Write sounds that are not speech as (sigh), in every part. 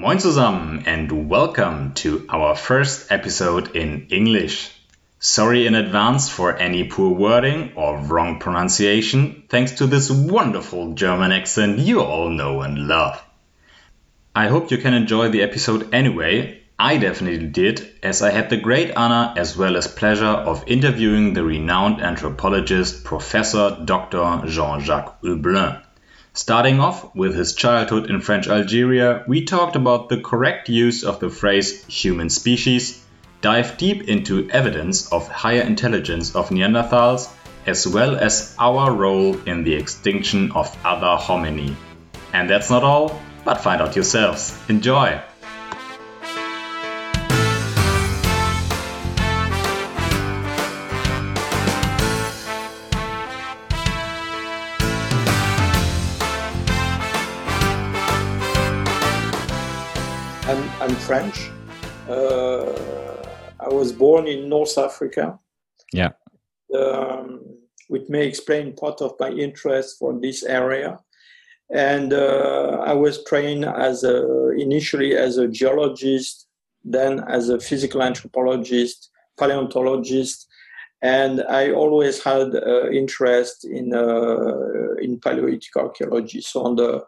Moin zusammen and welcome to our first episode in English. Sorry in advance for any poor wording or wrong pronunciation, thanks to this wonderful German accent you all know and love. I hope you can enjoy the episode anyway. I definitely did, as I had the great honor as well as pleasure of interviewing the renowned anthropologist Professor Dr. Jean Jacques Hublin. Starting off with his childhood in French Algeria, we talked about the correct use of the phrase human species, dived deep into evidence of higher intelligence of Neanderthals, as well as our role in the extinction of other homini. And that's not all, but find out yourselves. Enjoy! French. Uh, I was born in North Africa. Yeah. Um, which may explain part of my interest for this area. And uh, I was trained as a, initially as a geologist, then as a physical anthropologist, paleontologist, and I always had uh, interest in uh, in Paleolithic archaeology, so on the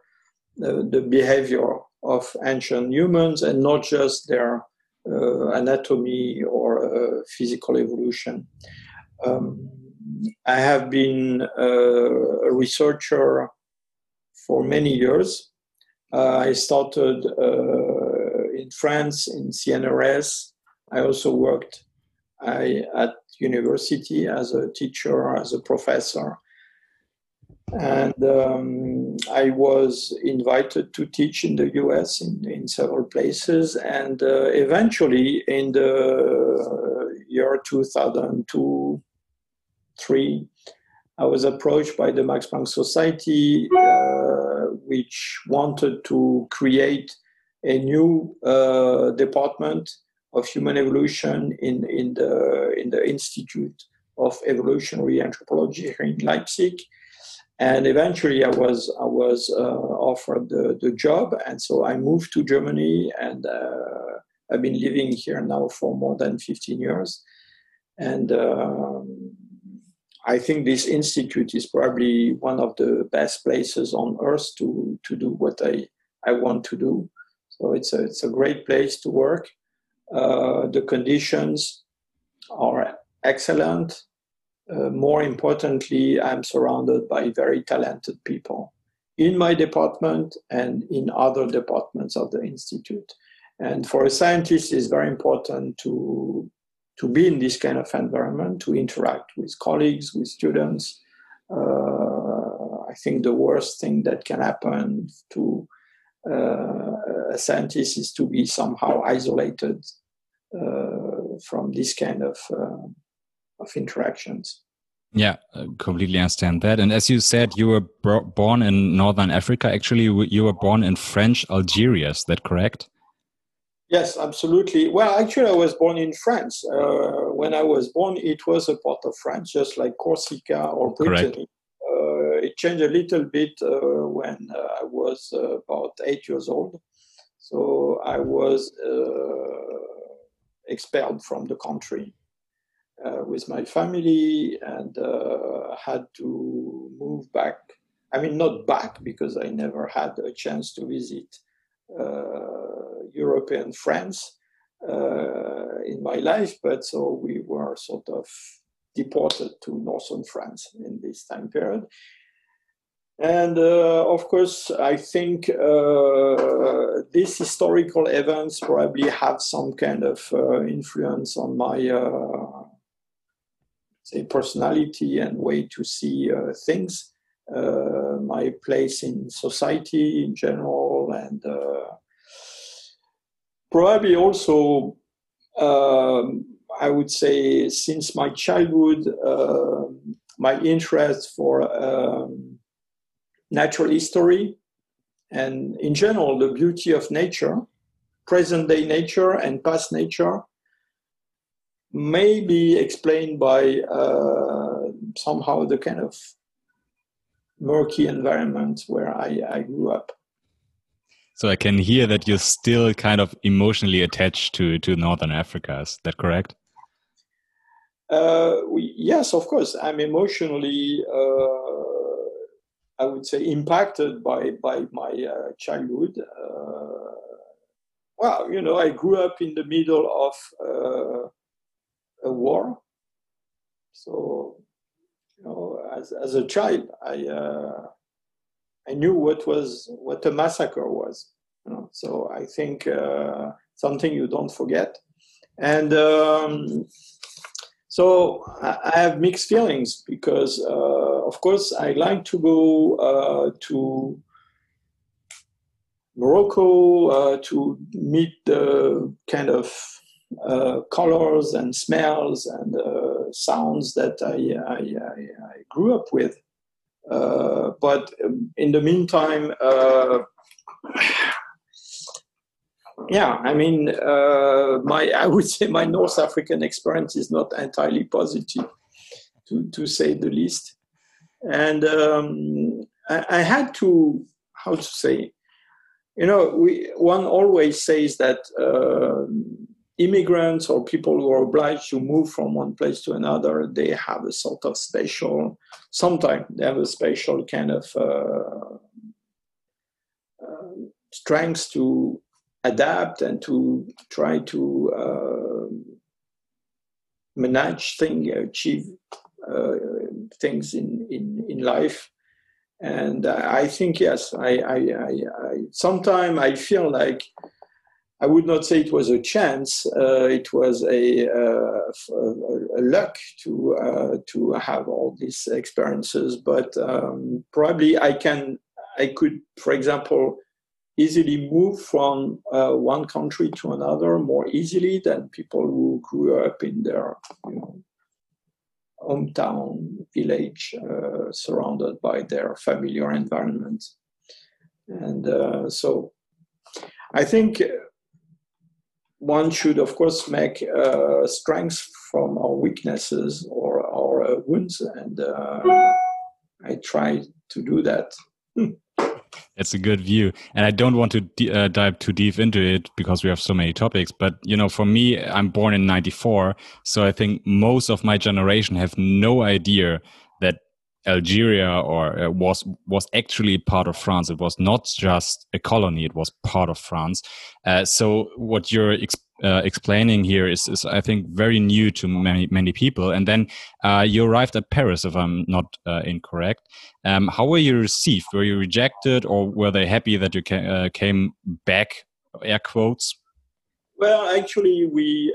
the, the behavior of ancient humans and not just their uh, anatomy or uh, physical evolution. Um, I have been uh, a researcher for many years. Uh, I started uh, in France in CNRS. I also worked I, at university as a teacher, as a professor and um, I was invited to teach in the US in, in several places. And uh, eventually, in the year 2002 3, I was approached by the Max Planck Society, uh, which wanted to create a new uh, department of human evolution in, in, the, in the Institute of Evolutionary Anthropology here in Leipzig and eventually I was I was uh, offered the, the job, and so I moved to Germany, and uh, I've been living here now for more than 15 years, and um, I think this institute is probably one of the best places on earth to to do what I I want to do. So it's a it's a great place to work. Uh, the conditions are excellent uh, more importantly, I'm surrounded by very talented people in my department and in other departments of the institute. And for a scientist, it's very important to to be in this kind of environment, to interact with colleagues, with students. Uh, I think the worst thing that can happen to uh, a scientist is to be somehow isolated uh, from this kind of uh, of interactions. Yeah, I completely understand that. And as you said, you were born in Northern Africa. Actually, you were born in French Algeria. Is that correct? Yes, absolutely. Well, actually, I was born in France. Uh, when I was born, it was a part of France, just like Corsica or Brittany. Uh, it changed a little bit uh, when uh, I was uh, about eight years old. So I was uh, expelled from the country uh, with my family and uh, had to move back. I mean, not back because I never had a chance to visit uh, European France uh, in my life, but so we were sort of deported to northern France in this time period. And uh, of course, I think uh, these historical events probably have some kind of uh, influence on my uh, say personality and way to see uh, things, uh, my place in society in general, and uh, probably also um, I would say since my childhood, uh, my interest for um, natural history and in general the beauty of nature, present day nature and past nature, may be explained by uh, somehow the kind of murky environment where I, I grew up. So I can hear that you're still kind of emotionally attached to to Northern Africa. Is that correct? Uh, we, yes, of course. I'm emotionally, uh, I would say, impacted by by my uh, childhood. Uh, well, you know, I grew up in the middle of uh, a war, so you know, as as a child, I uh, I knew what was what a massacre was. You know? So I think uh, something you don't forget, and. Um, so I have mixed feelings because, uh, of course, I like to go uh, to Morocco uh, to meet the kind of uh, colors and smells and uh, sounds that I, I, I, I, grew up with. Uh, but in the meantime, yeah, I mean, uh, my (laughs) I would say my North African experience is not entirely positive, to to say the least. And um, I, had to how to say, you know, we one always says that uh, immigrants or people who are obliged to move from one place to another, they have a sort of special. Sometimes they have a special kind of. Uh, uh strengths to adapt and to try to uh, manage things, achieve uh, things in, in, in life. And I think, yes, I, I, I, I sometimes I feel like I would not say it was a chance. Uh, it was a, uh, a, luck to uh, to have all these experiences. But um, probably I can, I could, for example, easily move from uh, one country to another more easily than people who grew up in their you know, hometown village uh, surrounded by their familiar environment. And uh, so I think one should, of course, make uh, strengths from our weaknesses or our uh, wounds. And uh, I try to do that. It's a good view, and I don't want to uh, dive too deep into it because we have so many topics. But you know, for me, I'm born in '94, so I think most of my generation have no idea that Algeria or uh, was was actually part of France. It was not just a colony; it was part of France. Uh, so, what you're uh, explaining here is, is, I think, very new to many many people. And then uh, you arrived at Paris, if I'm not uh, incorrect. Um, how were you received? Were you rejected, or were they happy that you ca uh, came back? Air quotes. Well, actually, we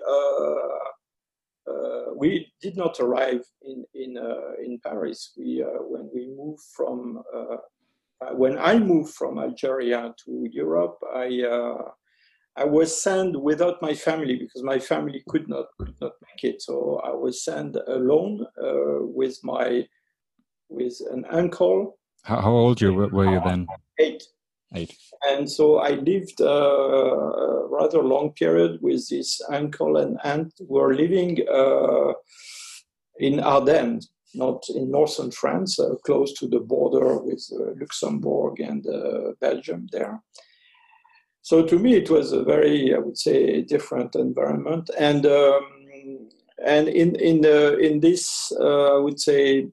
Uh, we did not arrive in in uh, in Paris. We uh, when we moved from when I moved from Algeria to Europe, I I was sent without my family because my family could not could not make it. So I was sent alone uh, with my with an uncle. How, how old you were you then? Eight. Eight. And so I lived uh, a rather long period with this uncle and aunt who were living uh, in Ardennes, not in northern France, uh, close to the border with uh, Luxembourg and uh, Belgium there so to me it was a very i would say different environment and um, and in in the in this uh, i would say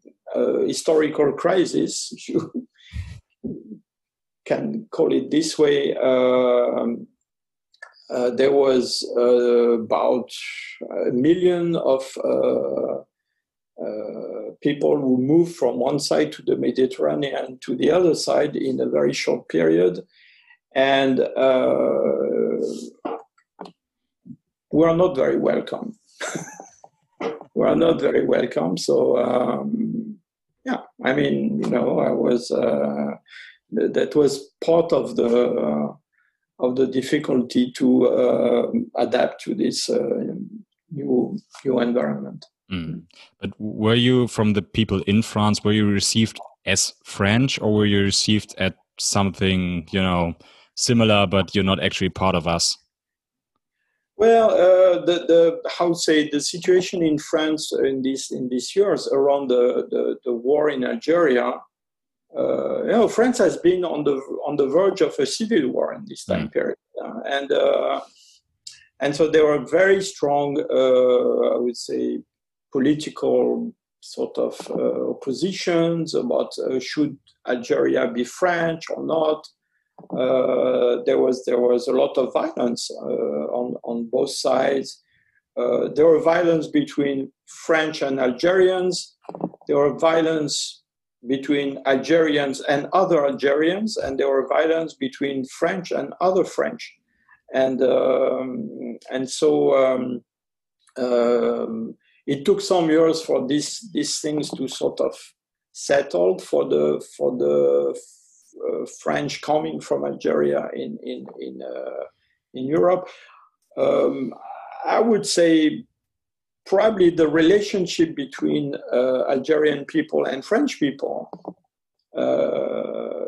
historical crisis (laughs) you can call it this way um, uh, there was uh, about a million of uh, uh, people who moved from one side to the Mediterranean to the other side in a very short period and uh, we are not very welcome. (laughs) we are not very welcome. So um, yeah, I mean, you know, I was uh, that was part of the uh, of the difficulty to uh, adapt to this uh, new new environment. Mm. But were you from the people in France? Were you received as French, or were you received at something you know similar, but you're not actually part of us? Well, uh, the, the how say the situation in France in these in these years around the, the, the war in Algeria uh, you know, France has been on the on the verge of a civil war in this time mm. period, uh, and uh, and so there were very strong, uh, I would say, political sort of uh, oppositions about uh, should Algeria be French or not. there was there was a lot of violence on on both sides. there were violence between French and Algerians. There were violence between Algerians and other Algerians, and there were violence between French and other French, and um, and so um, um, it took some years for these these things to sort of settle for the for the uh, French coming from Algeria in in in uh, in Europe. Um, I would say probably the relationship between uh, Algerian people and French people uh,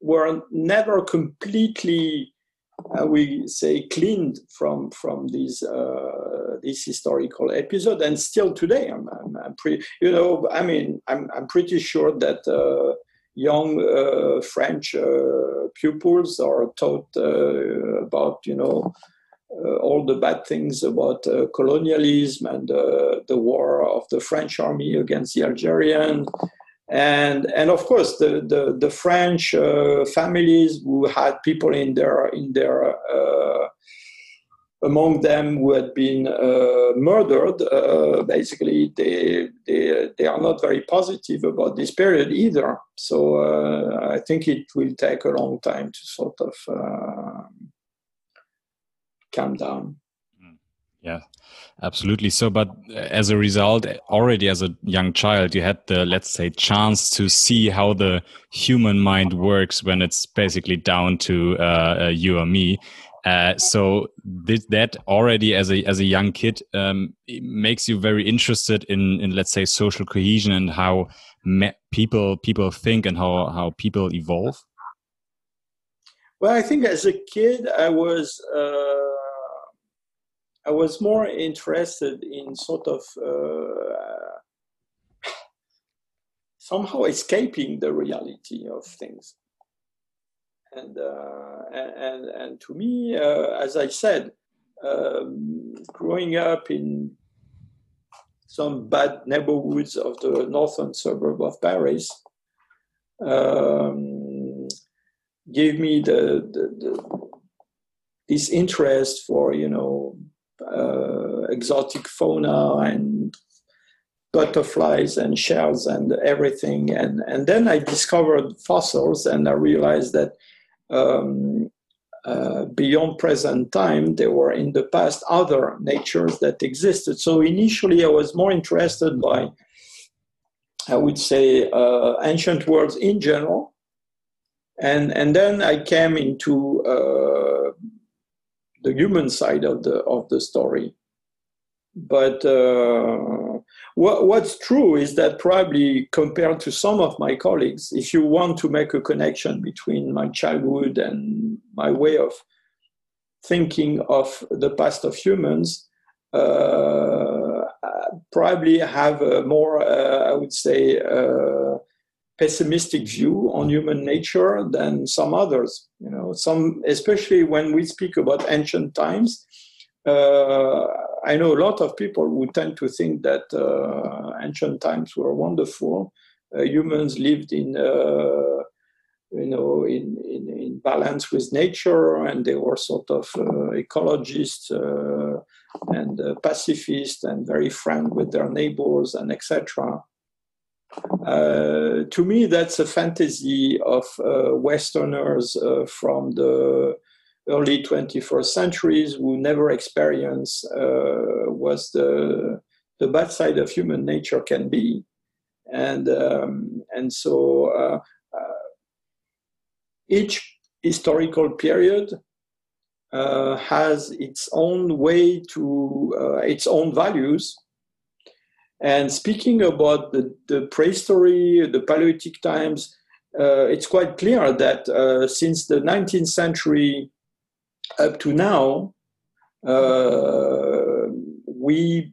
were never completely, uh, we say, cleaned from from these uh, this historical episode, and still today, I'm, I'm, I'm pretty, you know, I mean, I'm I'm pretty sure that uh, young uh, French pupils are taught about, you know uh, all the bad things about uh, colonialism and uh, the war of the French army against the Algerian. And, and of course, the, the, the French families who had people in their, in their among them who had been uh, murdered, uh, basically they, they, they are not very positive about this period either. So uh, I think it will take a long time to sort of calm down. Mm. Yeah, absolutely. So, but as a result, already as a young child, you had the, let's say, chance to see how the human mind works when it's basically down to uh, uh you or me. Uh, so did that already as a as a young kid um, makes you very interested in in let's say social cohesion and how people people think and how how people evolve. Well, I think as a kid I was. Uh I was more interested in sort of uh, somehow escaping the reality of things. And, uh, and, and to me, uh, as I said, um, growing up in some bad neighborhoods of the northern suburb of Paris um, gave me the, the, the, this interest for you know uh, exotic fauna and butterflies and shells and everything. And, and then I discovered fossils and I realized that um, uh, beyond present time, there were in the past other natures that existed. So initially, I was more interested by, I would say, uh, ancient worlds in general. And, and then I came into uh, the human side of the of the story. But uh, what, what's true is that probably compared to some of my colleagues, if you want to make a connection between my childhood and my way of thinking of the past of humans, uh, probably have a more, uh, I would say, uh, pessimistic view on human nature than some others. You know, some especially when we speak about ancient times. Uh, I know a lot of people who tend to think that uh, ancient times were wonderful. Uh, humans lived in, uh, you know, in, in, in, balance with nature, and they were sort of uh, ecologists uh, and pacifists and very friend with their neighbors and etc. Uh, to me, that's a fantasy of uh, Westerners uh, from the early 21st centuries who never experienced uh, what the, the bad side of human nature can be. And, um, and so uh, each historical period has its own way to its own values and speaking about the, the prehistory, the Paleolithic times, uh, it's quite clear that uh, since the 19th century up to now, uh, we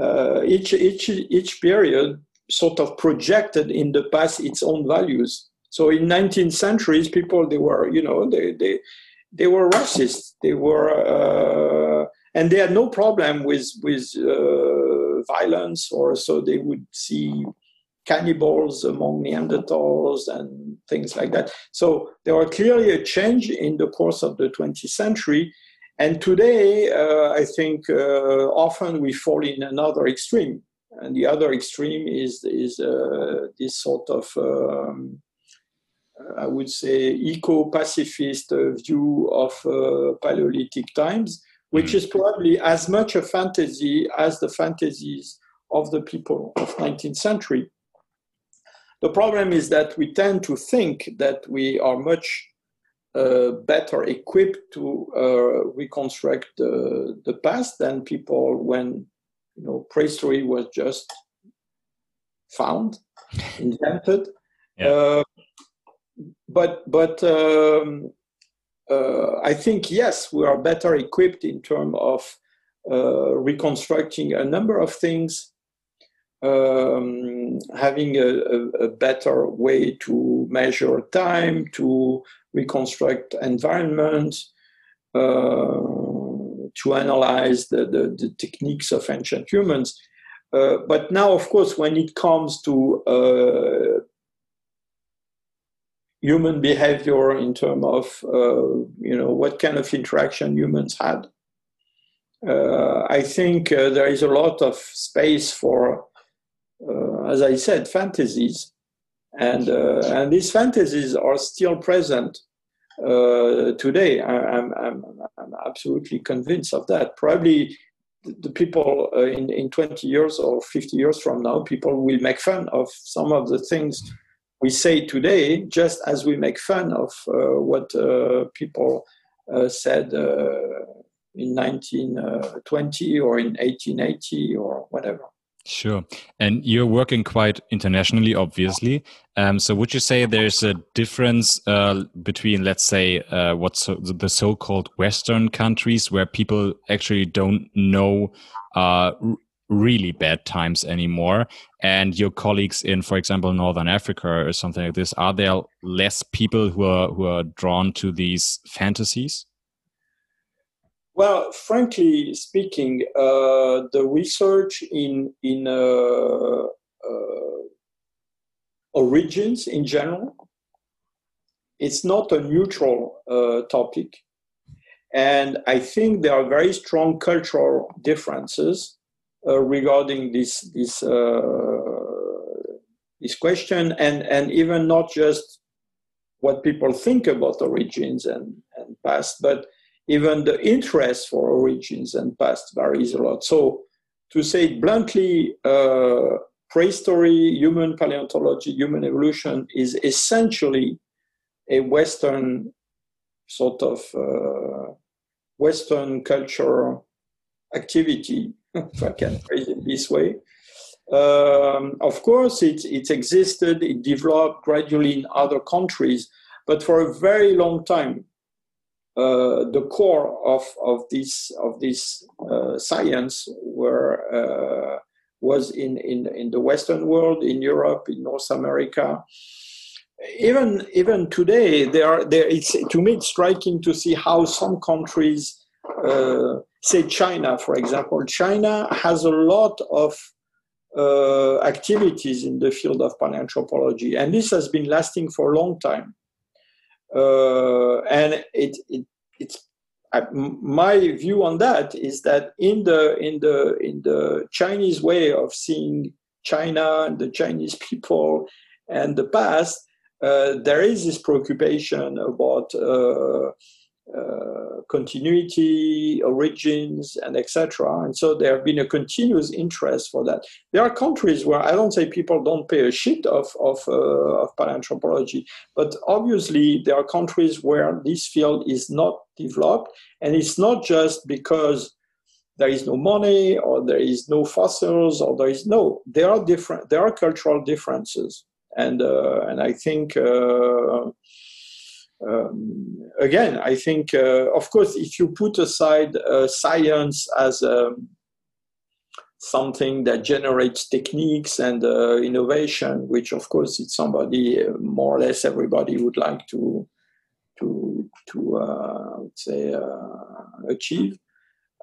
uh, each each each period sort of projected in the past its own values. So in 19th centuries, people they were you know they they they were racist. They were uh, and they had no problem with with uh, violence, or so they would see cannibals among Neanderthals and things like that. So there was clearly a change in the course of the 20th century. And today, uh, I think uh, often we fall in another extreme. And the other extreme is, is uh, this sort of, um, I would say, eco pacifist view of uh, Paleolithic times, which mm. is probably as much a fantasy as the fantasies of the people of 19th century the problem is that we tend to think that we are much uh, better equipped to uh, reconstruct the, the past than people when you know prehistory was just found, (laughs) invented. Yeah. Uh, but but um, uh, I think yes, we are better equipped in terms of uh, reconstructing a number of things um, having a, a, a, better way to measure time, to reconstruct environment, uh, to analyze the, the, the, techniques of ancient humans. Uh, but now, of course, when it comes to uh, human behavior in terms of uh, you know what kind of interaction humans had, uh, I think uh, there is a lot of space for uh, as I said, fantasies. And, uh, and these fantasies are still present uh, today. I, am I'm, I'm absolutely convinced of that. Probably the people in, in 20 years or 50 years from now, people will make fun of some of the things we say today, just as we make fun of uh, what uh, people said in 1920 or in 1880 or whatever. Sure. And you're working quite internationally, obviously. Um, so would you say there's a difference uh, between, let's say, uh, what's so, the so-called Western countries where people actually don't know uh, really bad times anymore, and your colleagues in, for example, Northern Africa or something like this? Are there less people who are who are drawn to these fantasies? Well, frankly speaking, uh, the research in in uh, uh, origins in general, it's not a neutral uh, topic, and I think there are very strong cultural differences regarding this this uh, this question, and and even not just what people think about origins and and past, but even the interest for origins and past varies a lot. So, to say it bluntly, uh, prehistory, human paleontology, human evolution is essentially a Western sort of uh, Western culture activity, if I can phrase it this way. Um, of course, it, it existed, it developed gradually in other countries, but for a very long time, uh, the core of, of this of this uh, science were uh, was in, in in the Western world, in Europe, in North America. Even even today, there there. It's to me it's striking to see how some countries, uh, say China, for example, China has a lot of uh, activities in the field of paleoanthropology, and this has been lasting for a long time. Uh, and it, it it's I, my view on that is that in the in the in the Chinese way of seeing China and the Chinese people and the past, uh, there is this preoccupation about uh, continuity, origins, and etc. And so there have been a continuous interest for that. There are countries where I don't say people don't pay a shit of of, uh, of paleanthropology, but obviously there are countries where this field is not developed, and it's not just because there is no money or there is no fossils or there is no. There are different. There are cultural differences, and uh, and I think. Uh, um, again, I think, uh, of course, if you put aside uh, science as a something that generates techniques and uh, innovation, which of course it's somebody more or less everybody would like to to to uh, say uh, achieve.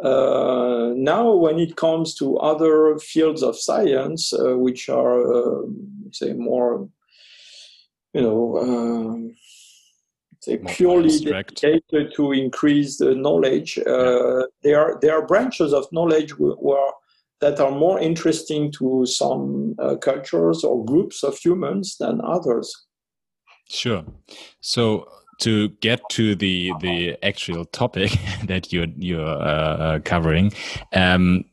Uh, now, when it comes to other fields of science, which are say more, you know. Purely dedicated to increase the knowledge. Uh, there are there are branches of knowledge where that are more interesting to some uh, cultures or groups of humans than others. Sure. So to get to the the actual topic (laughs) that you're you're uh, uh, covering, um,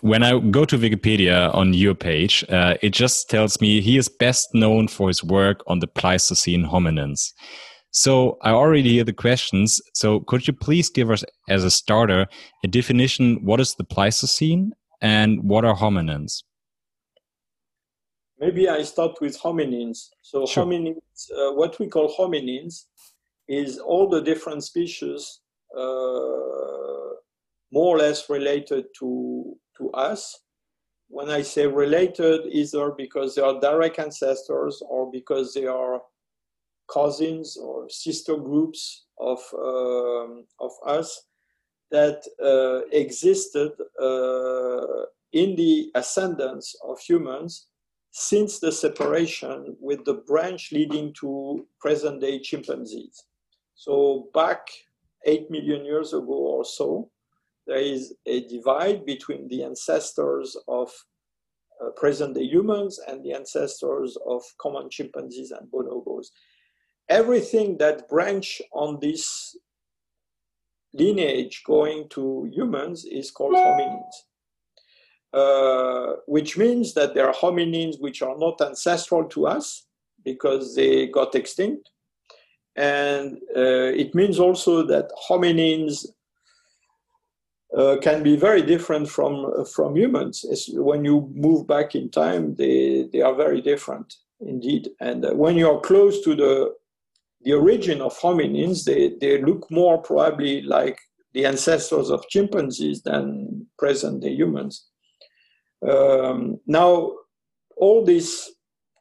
when I go to Wikipedia on your page, uh, it just tells me he is best known for his work on the Pleistocene hominins. So I already hear the questions. So could you please give us, as a starter, a definition? What is the Pleistocene and what are hominins? Maybe I start with hominins. So sure. hominins, uh, what we call hominins, is all the different species uh, more or less related to to us. When I say related, either because they are direct ancestors or because they are cousins or sister groups of um, of us that uh, existed uh, in the ascendance of humans since the separation with the branch leading to present day chimpanzees. So, back 8 million years ago or so, there is a divide between the ancestors of uh, present day humans and the ancestors of common chimpanzees and bonobos. Everything that branch on this lineage going to humans is called hominins. Uh, which means that there are hominins which are not ancestral to us because they got extinct. And uh, it means also that hominins uh, can be very different from, from humans. It's, when you move back in time, they, they are very different indeed. And uh, when you are close to the the origin of hominins, they, they look more probably like the ancestors of chimpanzees than present day humans. Um, now, all this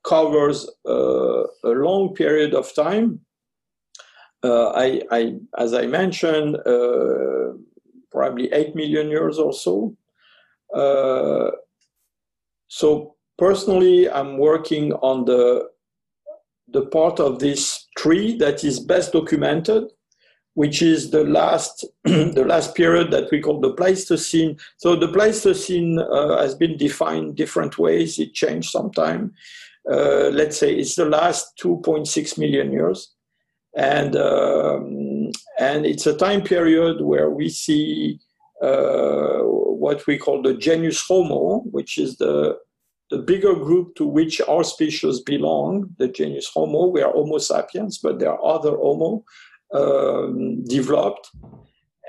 covers uh, a long period of time. Uh, I, I, as I mentioned, uh, probably 8 million years or so. Uh, so, personally, I'm working on the the part of this tree that is best documented, which is the last (clears throat) the last period that we call the Pleistocene. So the Pleistocene uh, has been defined different ways. It changed sometime. Uh, let's say it's the last 2.6 million years, and um, and it's a time period where we see uh, what we call the genus Homo, which is the the bigger group to which our species belong, the genus Homo, we are Homo sapiens, but there are other Homo um, developed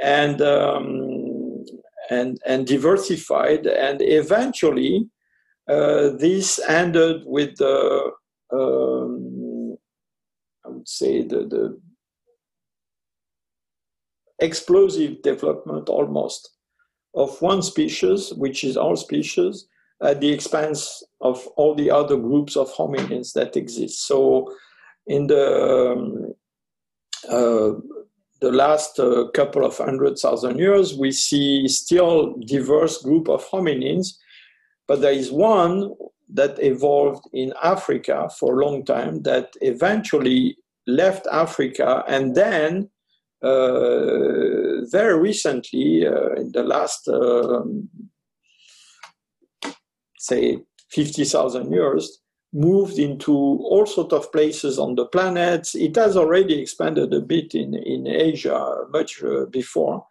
and, um, and, and diversified. And eventually, uh, this ended with the, um, I would say, the, the explosive development almost of one species, which is our species, at the expense of all the other groups of hominins that exist. So, in the um, uh, the last uh, couple of hundred thousand years, we see still diverse group of hominins, but there is one that evolved in Africa for a long time that eventually left Africa and then uh, very recently, uh, in the last um, say 50,000 years, moved into all sorts of places on the planet. It has already expanded a bit in, in Asia much uh, before,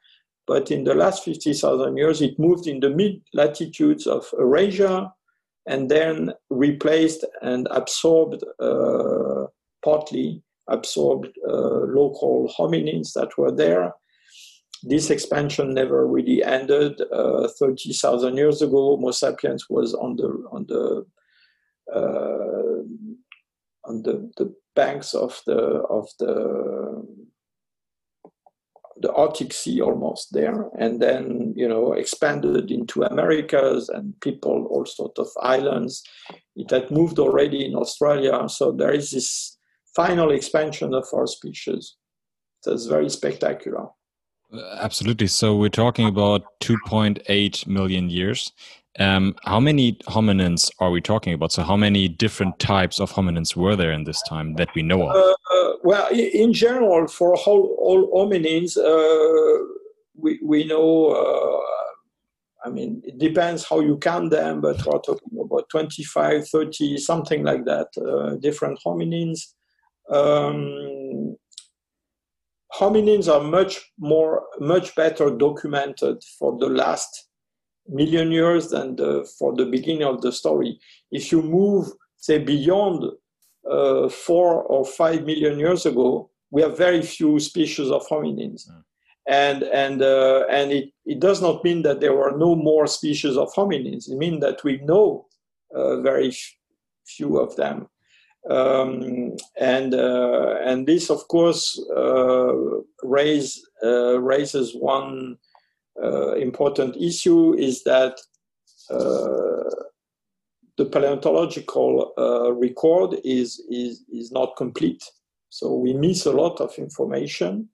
but in the last 50,000 years, it moved in the mid latitudes of Eurasia and then replaced and absorbed, uh, partly absorbed uh, local hominins that were there this expansion never really ended. Uh, Thirty thousand years ago, Homo sapiens was on the on the uh, on the, the banks of the of the the Arctic Sea almost there, and then you know expanded into Americas and people all sort of islands. It had moved already in Australia, so there is this final expansion of our species. That's very spectacular. Absolutely. So we're talking about 2.8 million years. Um, how many hominins are we talking about? So, how many different types of hominins were there in this time that we know of? Uh, well, in general, for all, all hominins, uh, we, we know, uh, I mean, it depends how you count them, but we're talking about 25, 30, something like that, uh, different hominins. Um, hominins are much more, much better documented for the last million years than the, for the beginning of the story. If you move, say, beyond uh, four or five million years ago, we have very few species of hominins. Mm. And, and, uh, and it, it does not mean that there were no more species of hominins. It means that we know uh, very few of them. Um, and uh, and this, of course, uh, raise, uh, raises one important issue is that the paleontological uh, record is, is, is not complete. So we miss a lot of information.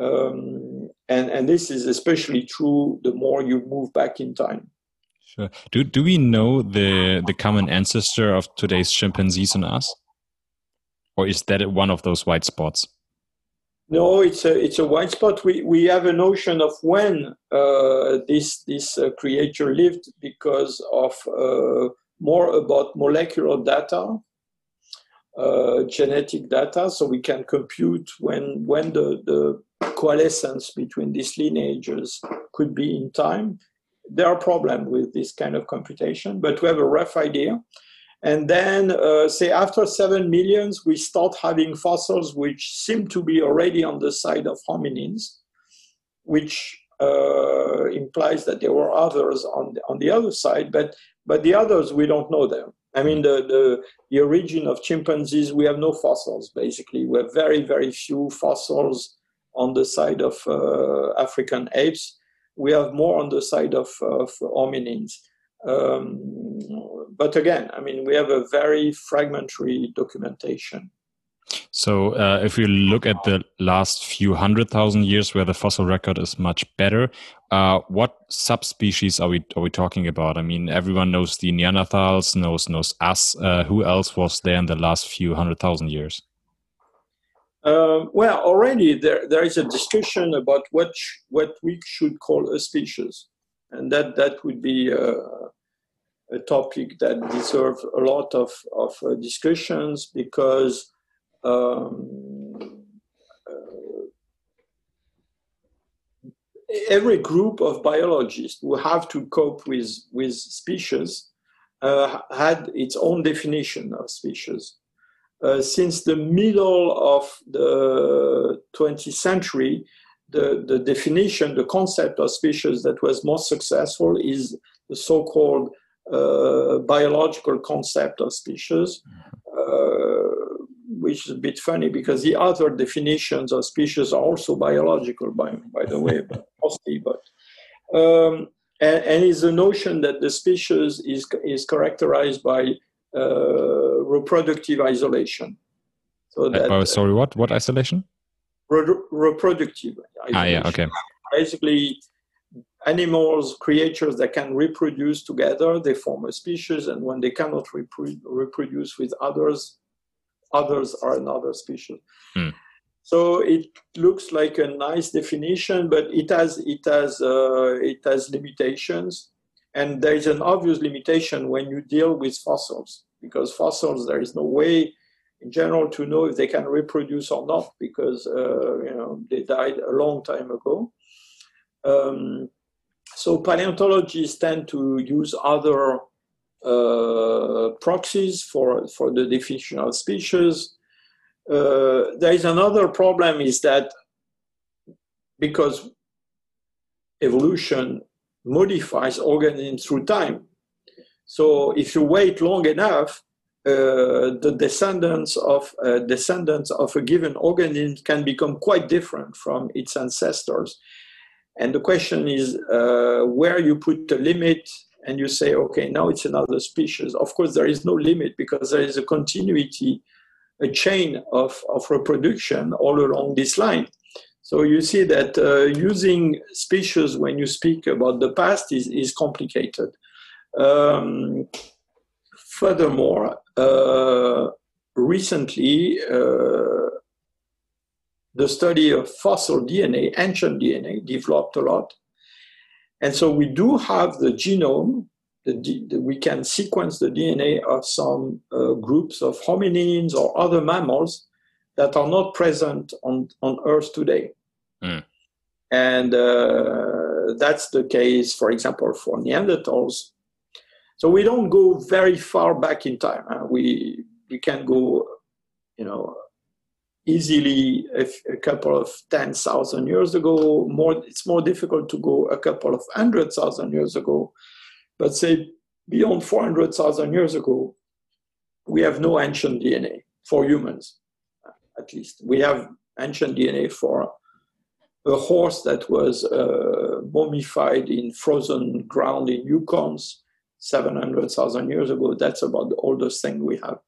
Um, and, and this is especially true the more you move back in time. Sure. Do, do we know the, the common ancestor of today's chimpanzees and us? Or is that one of those white spots? No, it's a it's a white spot. We we have a notion of when uh, this this uh, creature lived because of uh, more about molecular data, uh, genetic data, so we can compute when when the the coalescence between these lineages could be in time. There are problems with this kind of computation, but we have a rough idea. And then, uh, say, after seven millions, we start having fossils which seem to be already on the side of hominins, which uh, implies that there were others on the, on the other side, but, but the others, we don't know them. I mean, the, the, the origin of chimpanzees, we have no fossils, basically. We have very, very few fossils on the side of uh, African apes. We have more on the side of, of hominins. Um, but again, I mean, we have a very fragmentary documentation. So, uh, if we look at the last few hundred thousand years, where the fossil record is much better, uh, what subspecies are we are we talking about? I mean, everyone knows the Neanderthals, knows knows us. Uh, who else was there in the last few hundred thousand years? Uh, well, already there there is a discussion about what what we should call a species and that that would be a, a topic that deserves a lot of of uh, discussions because um, uh, every group of biologists who have to cope with with species uh, had its own definition of species. Uh, since the middle of the 20th century, the, the definition, the concept of species that was most successful is the so-called uh, biological concept of species, uh, which is a bit funny because the other definitions of species are also biological, by, by the way, but (laughs) mostly. But um, and, and is the notion that the species is is characterized by reproductive isolation. So uh, that, uh, sorry, what what isolation? re- reproductive. Ah, yeah, okay. Basically, animals, creatures that can reproduce together, they form a species, and when they cannot repro- reproduce with others, others are another species. Hmm. So it looks like a nice definition, but it has it has uh, it has limitations, and there is an obvious limitation when you deal with fossils because fossils there is no way in general to know if they can reproduce or not because uh, you know they died a long time ago. Um, so paleontologists tend to use other uh, proxies for for the definition of species. Uh, there is another problem is that because evolution modifies organisms through time. So if you wait long enough, uh, the descendants of uh, descendants of a given organism can become quite different from its ancestors. And the question is uh, where you put the limit and you say, okay, now it's another species. Of course, there is no limit because there is a continuity, a chain of, of reproduction all along this line. So you see that uh, using species when you speak about the past is, is complicated. Um, furthermore, uh, recently, uh, the study of fossil DNA, ancient DNA, developed a lot. And so we do have the genome, the, the, we can sequence the DNA of some uh, groups of hominins or other mammals that are not present on, on Earth today. Mm. And uh, that's the case, for example, for Neanderthals. So we don't go very far back in time. Uh, we, we can go, you know, easily a, a couple of 10,000 years ago. More, it's more difficult to go a couple of hundred thousand years ago. But say beyond 400,000 years ago, we have no ancient DNA for humans, at least. We have ancient DNA for a horse that was uh, mummified in frozen ground in Yukons 700,000 years ago. That's about the oldest thing we have.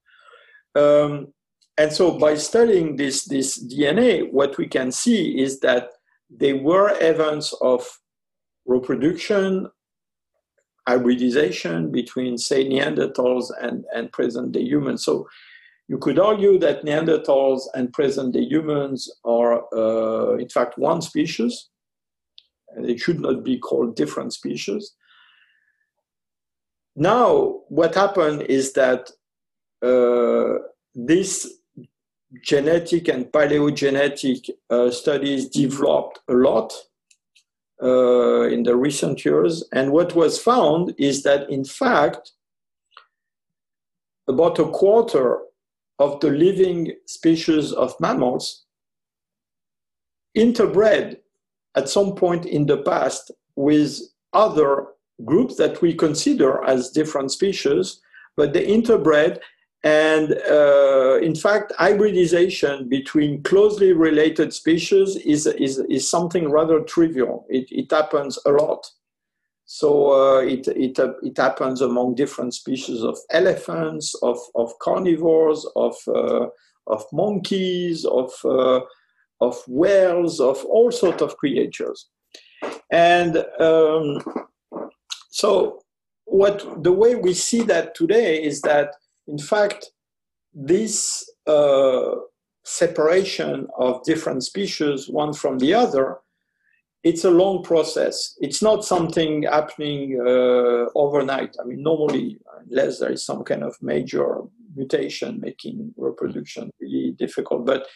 Um, and so by studying this, this DNA, what we can see is that there were events of reproduction, hybridization between, say, Neanderthals and, and present day humans. So you could argue that Neanderthals and present day humans are, uh, in fact, one species. And they should not be called different species. Now, what happened is that uh, this genetic and paleogenetic uh, studies developed a lot uh, in the recent years. And what was found is that, in fact, about a quarter of the living species of mammals interbred at some point in the past with other groups that we consider as different species, but they interbred and uh, in fact, hybridization between closely related species is, is, is something rather trivial. It, it happens a lot. So uh, it, it, uh, it happens among different species of elephants, of, of carnivores, of, uh, of monkeys, of, uh, of whales, of all sorts of creatures. And um, so what the way we see that today is that in fact, this uh, separation of different species, one from the other, it's a long process. It's not something happening uh, overnight. I mean, normally, unless there is some kind of major mutation making reproduction really difficult, but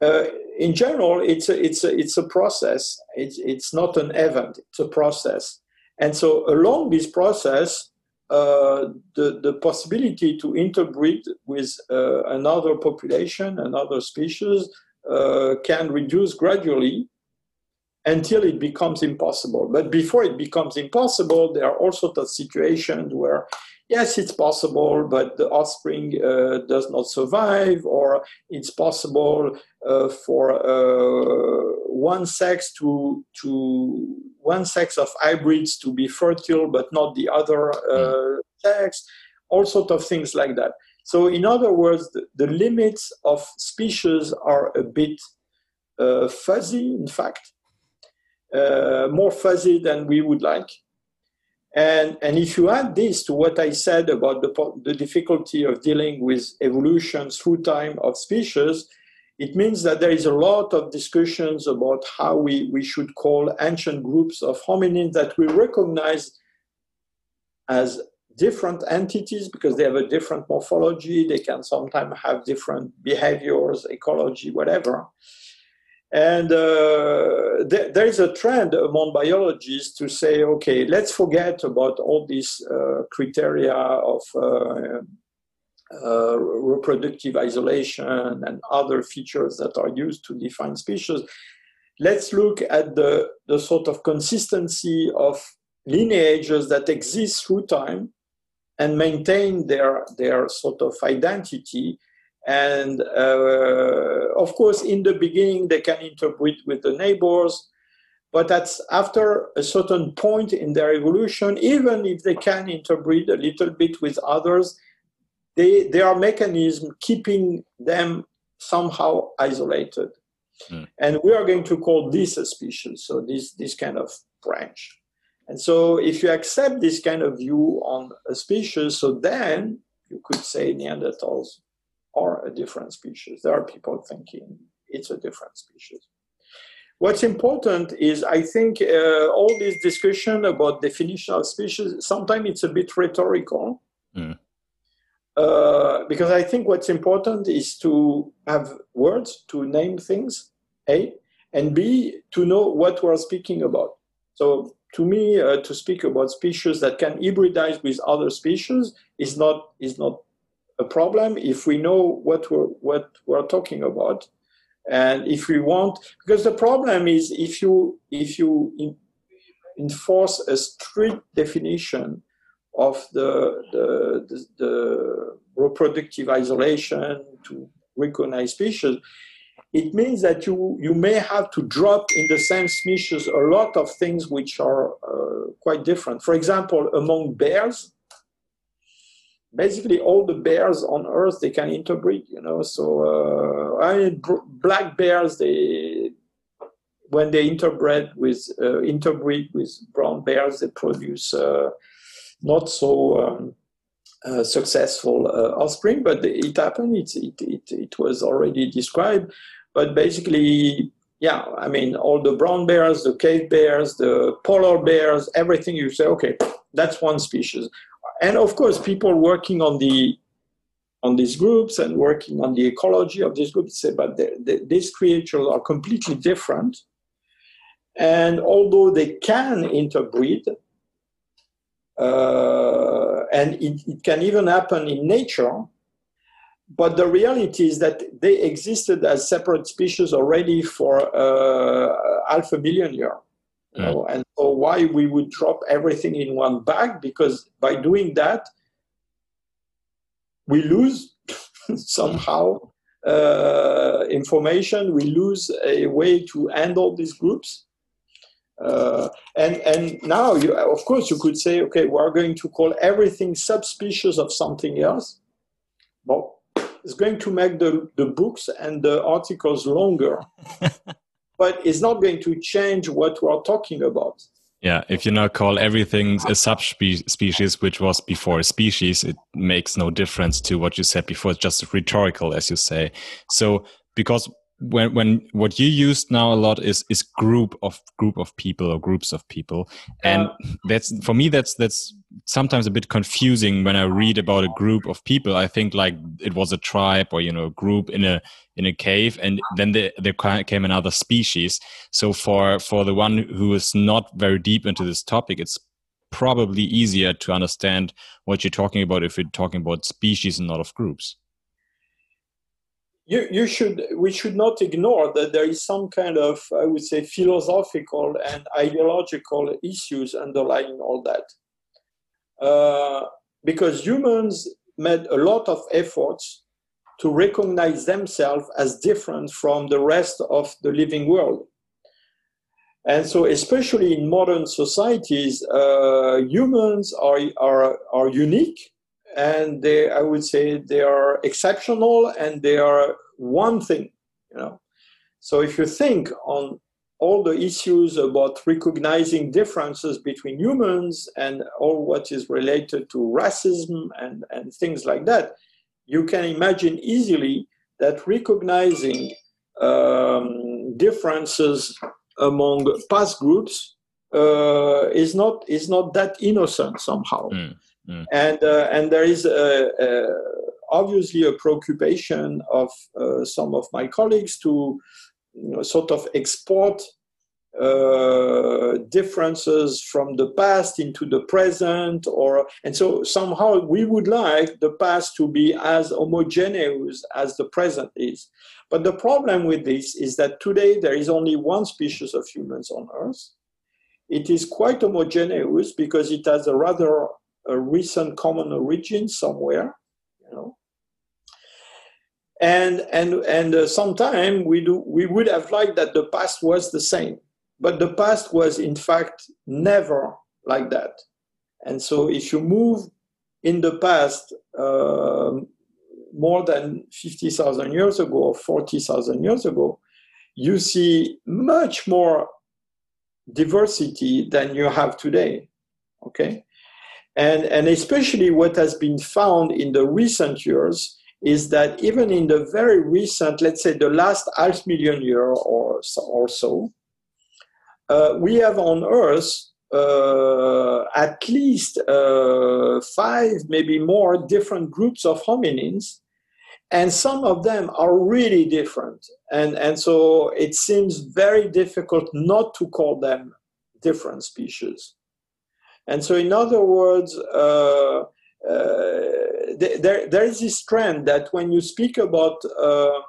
uh, in general, it's a, it's a, it's a process. It's, it's not an event, it's a process. And so, along this process, uh, the, the possibility to interbreed with uh, another population, another species, uh, can reduce gradually until it becomes impossible. But before it becomes impossible, there are all sorts of situations where, yes, it's possible, but the offspring uh, does not survive, or it's possible uh, for uh, one sex to to one sex of hybrids to be fertile but not the other mm. sex all sorts of things like that so in other words the, the limits of species are a bit uh, fuzzy in fact uh, more fuzzy than we would like and, and if you add this to what I said about the, the difficulty of dealing with evolution through time of species, it means that there is a lot of discussions about how we, we should call ancient groups of hominins that we recognize as different entities because they have a different morphology, they can sometimes have different behaviors, ecology, whatever. And uh, th- there is a trend among biologists to say, okay, let's forget about all these uh, criteria of uh, uh, reproductive isolation and other features that are used to define species, let's look at the, the sort of consistency of lineages that exist through time and maintain their their sort of identity. And uh, of course, in the beginning, they can interbreed with the neighbors, but that's after a certain point in their evolution, even if they can interbreed a little bit with others, they, there are mechanisms keeping them somehow isolated. Mm. And we are going to call this a species, so this, this kind of branch. And so if you accept this kind of view on a species, so then you could say Neanderthals are a different species. There are people thinking it's a different species. What's important is, I think, uh, all this discussion about definition of species, sometimes it's a bit rhetorical. Mm. Uh, because I think what's important is to have words to name things, A, and B, to know what we're speaking about. So to me, uh, to speak about species that can hybridize with other species is not is not a problem if we know what we're what we're talking about, and if we want, because the problem is if you if you in, enforce a strict definition of the, the, the, the reproductive isolation to recognize species, it means that you, you may have to drop in the same species a lot of things which are uh, quite different. For example, among bears, basically all the bears on Earth they can interbreed. You know, so uh, I mean, black bears they when they interbred with uh, interbreed with brown bears they produce uh, not so. Um, uh, successful uh, offspring, but it happened. It, it, it, it was already described. But basically, yeah, I mean, all the brown bears, the cave bears, the polar bears, everything you say, okay, that's one species. And of course, people working on the on these groups and working on the ecology of these groups say, but the, the, these creatures are completely different. And although they can interbreed, uh, and it, it, can even happen in nature, but the reality is that they existed as separate species already for uh, half a million years. You know? And so why we would drop everything in one bag? Because by doing that, we lose (laughs) somehow uh, information. We lose a way to handle these groups. Uh, and and now, you, of course, you could say, okay, we are going to call everything subspecies of something else. Well, it's going to make the, the books and the articles longer, (laughs) but it's not going to change what we're talking about. Yeah, if you now call everything a subspecies, which was before a species, it makes no difference to what you said before. It's just rhetorical, as you say. So, because when when what you use now a lot is is group of group of people or groups of people. And that's for me that's that's sometimes a bit confusing when i read about a group of people. I think like it was a tribe or you know a group in a in a cave and then there, there came another species. So for for the one who is not very deep into this topic it's probably easier to understand what you're talking about if you're talking about species and not of groups you, you should we should not ignore that there is some kind of I would say philosophical and ideological issues underlying all that. Uh, because humans made a lot of efforts to recognize themselves as different from the rest of the living world. And so, especially in modern societies, uh, humans are, are, are unique and they i would say they are exceptional and they are one thing you know so if you think on all the issues about recognizing differences between humans and all what is related to racism and, and things like that you can imagine easily that recognizing um, differences among past groups uh, is not is not that innocent somehow mm. Mm. And, uh, and there is a, a, obviously a preoccupation of uh, some of my colleagues to you know, sort of export uh, differences from the past into the present or and so somehow we would like the past to be as homogeneous as the present is but the problem with this is that today there is only one species of humans on earth it is quite homogeneous because it has a rather a recent common origin somewhere, you know. And and and uh, sometime we do we would have liked that the past was the same, but the past was in fact never like that. And so if you move in the past uh, more than 50,000 years ago or 40,000 years ago, you see much more diversity than you have today. Okay? And, and especially what has been found in the recent years is that even in the very recent, let's say the last half million year or so, or so uh, we have on Earth uh, at least uh, five, maybe more different groups of hominins. And some of them are really different. And and so it seems very difficult not to call them different species and so in other words uh, uh, there, there is this trend that when you speak about um,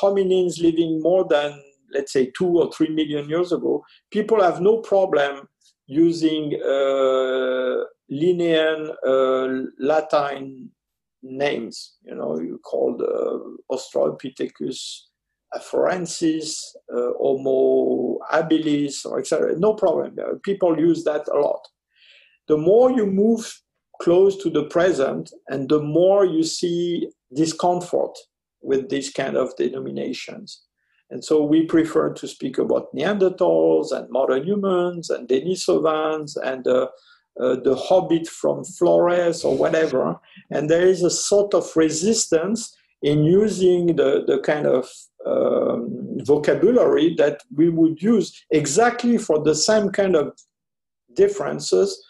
hominins living more than let's say two or three million years ago people have no problem using uh, uh, Latin names. You know, you called uh, Australopithecus afarensis, uh, Homo habilis, or etc. No problem. People use that a lot. The more you move close to the present, and the more you see discomfort with these kind of denominations. And so we prefer to speak about Neanderthals and modern humans and Denisovans and uh, uh, the hobbit from Flores or whatever. And there is a sort of resistance in using the, the kind of um, vocabulary that we would use exactly for the same kind of differences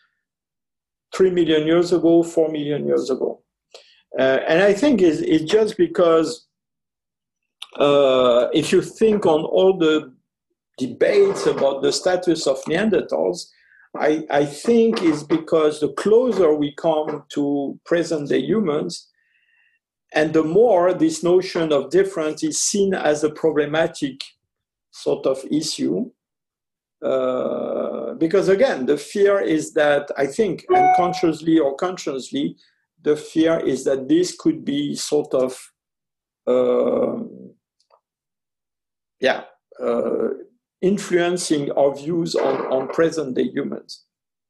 three million years ago, four million years ago. Uh, and I think it's, it's just because uh, if you think on all the debates about the status of Neanderthals, I, I think is because the closer we come to present day humans, and the more this notion of difference is seen as a problematic sort of issue. Uh, because again, the fear is that I think unconsciously or consciously, the fear is that this could be sort of, uh, yeah, uh, influencing our views on, on present day humans.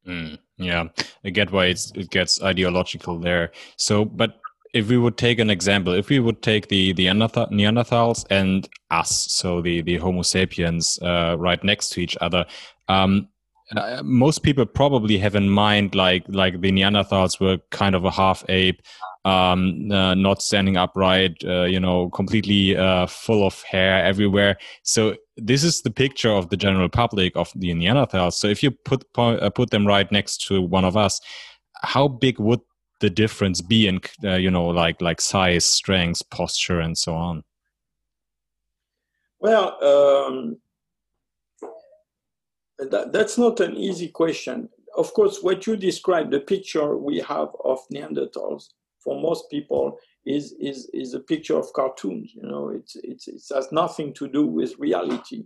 Mm, yeah, I get why it gets ideological there. So, but if we would take an example, if we would take the the Neanderthals and us, so the the Homo sapiens, uh, right next to each other, um, uh, most people probably have in mind like like the Neanderthals were kind of a half ape, um, uh, not standing upright, uh, you know, completely uh, full of hair everywhere. So this is the picture of the general public of the Neanderthals. So if you put uh, put them right next to one of us, how big would the difference be in uh, you know like like size, strength, posture, and so on? Well. Um, that, that's not an easy question. Of course, what you describe, the picture we have of Neanderthals, for most people is is is a picture of cartoons. You know, it's it's it has nothing to do with reality.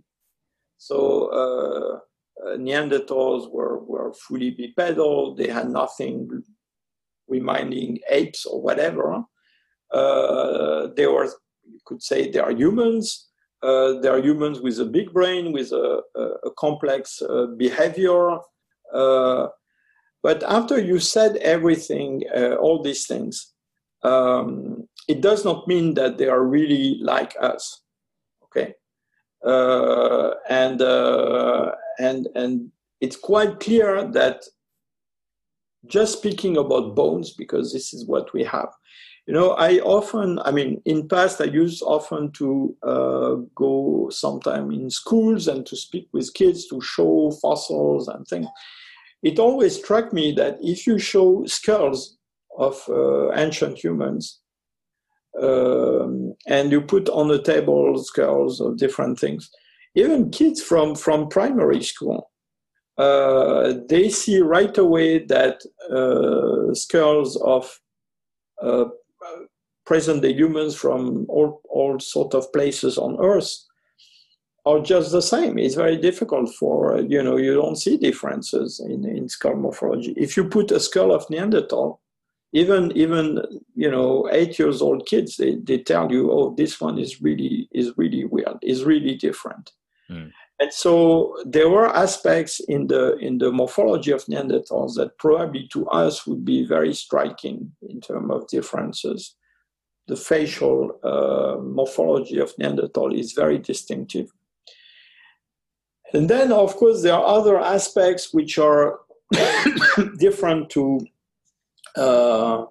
So uh, uh, Neanderthals were were fully bipedal. They had nothing reminding apes or whatever. Uh, they were, you could say, they are humans. Uh, they are humans with a big brain, with a, a, a complex uh, behavior. Uh, but after you said everything, uh, all these things, um, it does not mean that they are really like us. Okay, uh, and uh, and and it's quite clear that just speaking about bones, because this is what we have. You know, I often, I mean, in past, I used often to uh, go sometime in schools and to speak with kids to show fossils and things. It always struck me that if you show skulls of uh, ancient humans um, and you put on the table skulls of different things, even kids from, from primary school, uh, they see right away that uh, skulls of uh, present day humans from all, all sort of places on earth are just the same. It's very difficult for, you know, you don't see differences in, in skull morphology. If you put a skull of Neanderthal, even even you know eight years old kids they, they tell you oh this one is really is really weird is really different mm. And so there were aspects in the in the morphology of neanderthals that probably to us would be very striking in terms of differences the facial uh, morphology of neanderthal is very distinctive and then, of course, there are other aspects which are (coughs) different to uh,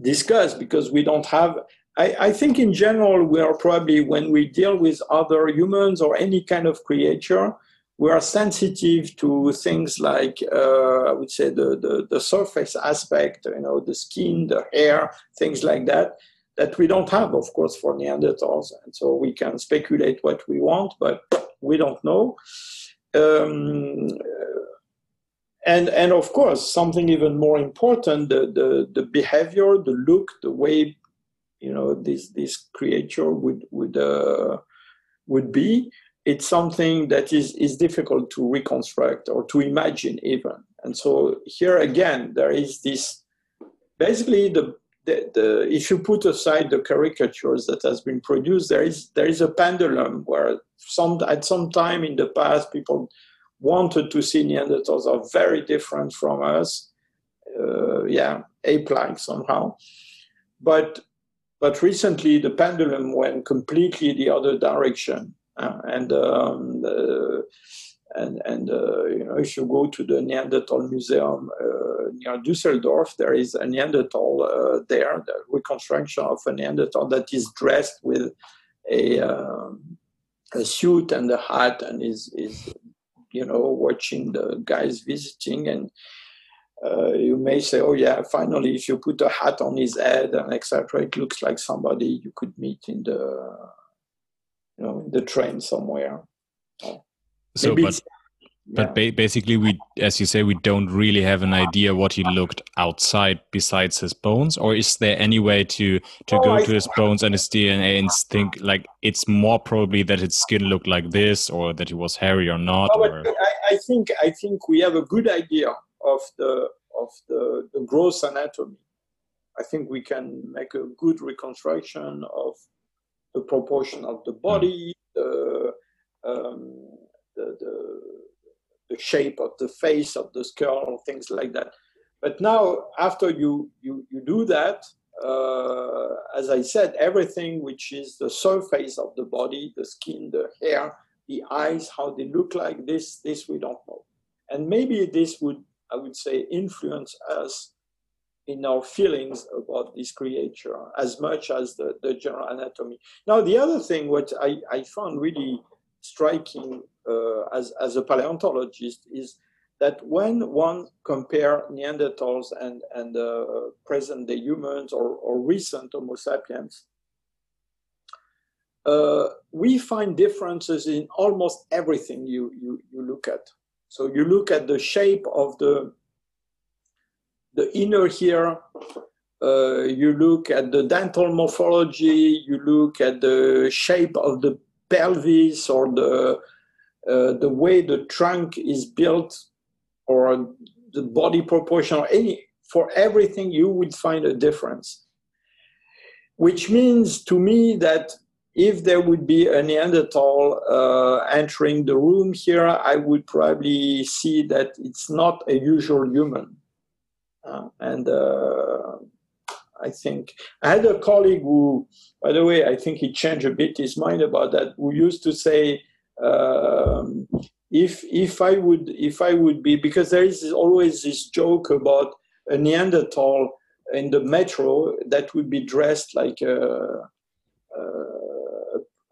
discuss because we don't have. I, I, think in general, we are probably, when we deal with other humans or any kind of creature, we are sensitive to things like, uh, I would say, the, the, the surface aspect, you know, the skin, the hair, things like that that we don't have, of course, for Neanderthals. And so we can speculate what we want, but we don't know. Um, and and of course, something even more important: the the, the behavior, the look, the way you know this this creature would would uh, would be. It's something that is is difficult to reconstruct or to imagine even. And so here again, there is this basically the the, the, if you put aside the caricatures that has been produced, there is there is a pendulum where some at some time in the past people wanted to see Neanderthals are very different from us, uh, yeah, ape-like somehow, but but recently the pendulum went completely the other direction, uh, and um, and and uh, you know if you go to the Neanderthal Museum uh, near Düsseldorf, there is a Neanderthal uh, there, the reconstruction of a Neanderthal that is dressed with a um, a suit and a hat and is is you know watching the guys visiting and. Uh, you may say, "Oh yeah, finally, if you put a hat on his head and etc., it looks like somebody you could meet in the, you know, in the train somewhere." So, Maybe but but ba basically, we, as you say, we don't really have an idea what he looked outside besides his bones. Or is there any way to to oh, go I to his bones and his DNA and think like it's more probably that his skin looked like this, or that he was hairy or not? No, or... I, I, think I think we have a good idea of the of the, the gross anatomy. I think we can make a good reconstruction of the proportion of the body, the um, the, the, the shape of the face of the skull, things like that. But now, after you you, you do that, uh, as I said, everything which is the surface of the body, the skin, the hair, the eyes, how they look like this, this we don't know. And maybe this would, I would say, influence us in our feelings about this creature as much as the, the general anatomy. Now, the other thing, what I, I found really striking uh, as, as a paleontologist is that when one compare Neanderthals and, and uh, present day humans or, or recent Homo sapiens, uh, we find differences in almost everything you, you, you look at. So you look at the shape of the, the inner ear, uh, you look at the dental morphology, you look at the shape of the pelvis or the uh, the way the trunk is built or the body proportion or any for everything you would find a difference. Which means to me that if there would be a neanderthal uh, entering the room here i would probably see that it's not a usual human uh, and uh, I think I had a colleague who, by the way, I think he changed a bit his mind about that. Who used to say, um, if if I would if I would be because there is always this joke about a Neanderthal in the metro that would be dressed like a, a,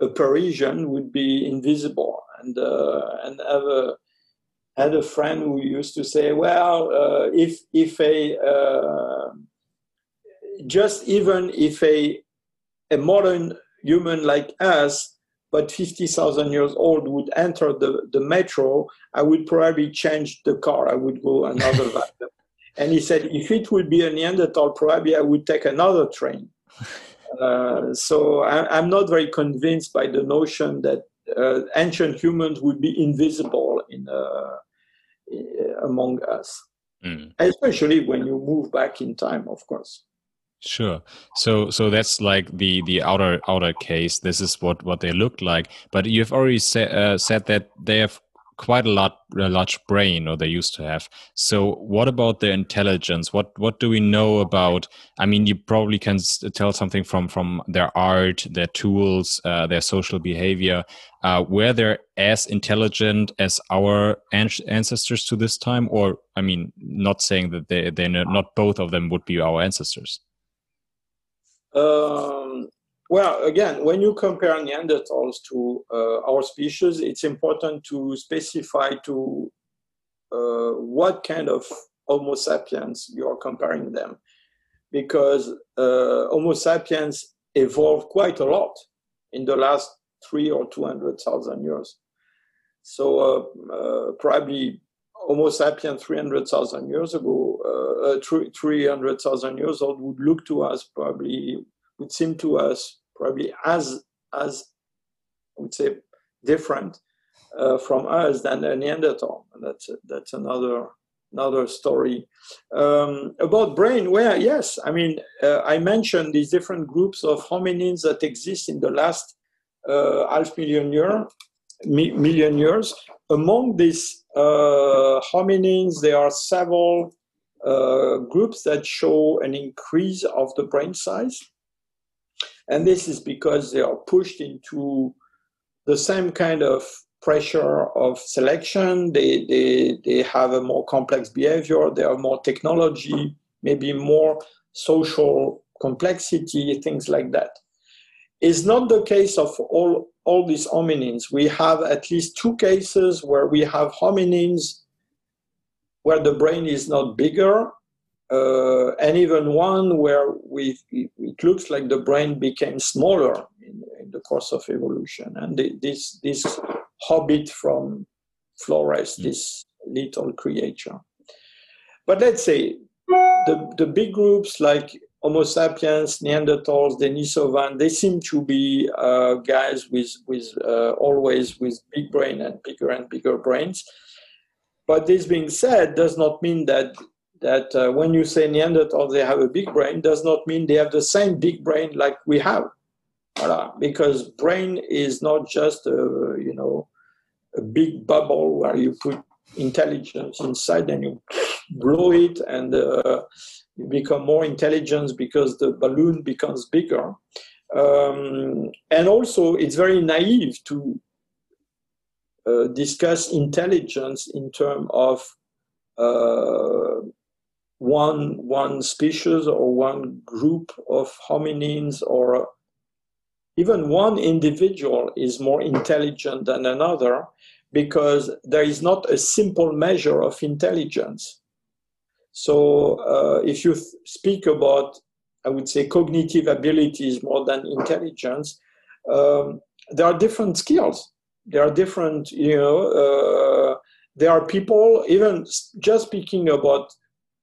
a Parisian would be invisible and uh, and have a had a friend who used to say, well, uh, if if a uh, just even if a, a modern human like us, but 50,000 years old, would enter the, the metro, I would probably change the car. I would go another. (laughs) And he said, if it would be a Neanderthal, probably I would take another train. Uh, so I, am not very convinced by the notion that uh, ancient humans would be invisible in, uh, among us, mm. especially when you move back in time, of course. Sure. So so that's like the the outer outer case. This is what what they look like. But you've already sa- uh, said that they have quite a lot a large brain or they used to have. So what about their intelligence? What what do we know about i mean you probably can tell something from from their art their tools uh, their social behavior. Uh, were they as intelligent as our ancestors to this time? Or i mean not saying that they they not both of them would be our ancestors. Um, well, again, when you compare Neanderthals to uh, our species, it's important to specify to uh, what kind of Homo sapiens you are comparing them, because uh, Homo sapiens evolved quite a lot in the last three or two hundred thousand years. So uh, uh, probably Homo sapiens 300,000 years ago, uh, 300,000 years old would look to us probably would seem to us probably as as I would say different uh, from us than a Neanderthal. And that's that's another another story um, about brain. Where yes, I mean uh, I mentioned these different groups of hominins that exist in the last uh, half million year mi- million years. Among these uh, hominins, there are several uh, groups that show an increase of the brain size. And this is because they are pushed into the same kind of pressure of selection. They, they, they have a more complex behavior, they have more technology, maybe more social complexity, things like that. It's not the case of all, all these hominins. We have at least two cases where we have hominins where the brain is not bigger uh, and even one where we, it looks like the brain became smaller in, in the course of evolution. And the, this, this hobbit from Flores, mm. this little creature. But let's say the, the big groups like Homo sapiens, Neanderthals, Denisovan, they seem to be uh, guys with, with uh, always with big brain and bigger and bigger brains. But this being said, does not mean that that uh, when you say Neanderthals, they have a big brain, does not mean they have the same big brain like we have. Voilà. Because brain is not just a, you know, a big bubble where you put intelligence inside and you blow it and uh, you become more intelligent because the balloon becomes bigger. Um, and also, it's very naive to uh, discuss intelligence in terms of uh, one one species or one group of hominins or even one individual is more intelligent than another because there is not a simple measure of intelligence. So, uh, if you speak about, I would say, cognitive abilities more than intelligence, um, there are different skills. There are different, you know, uh, there are people, even just speaking about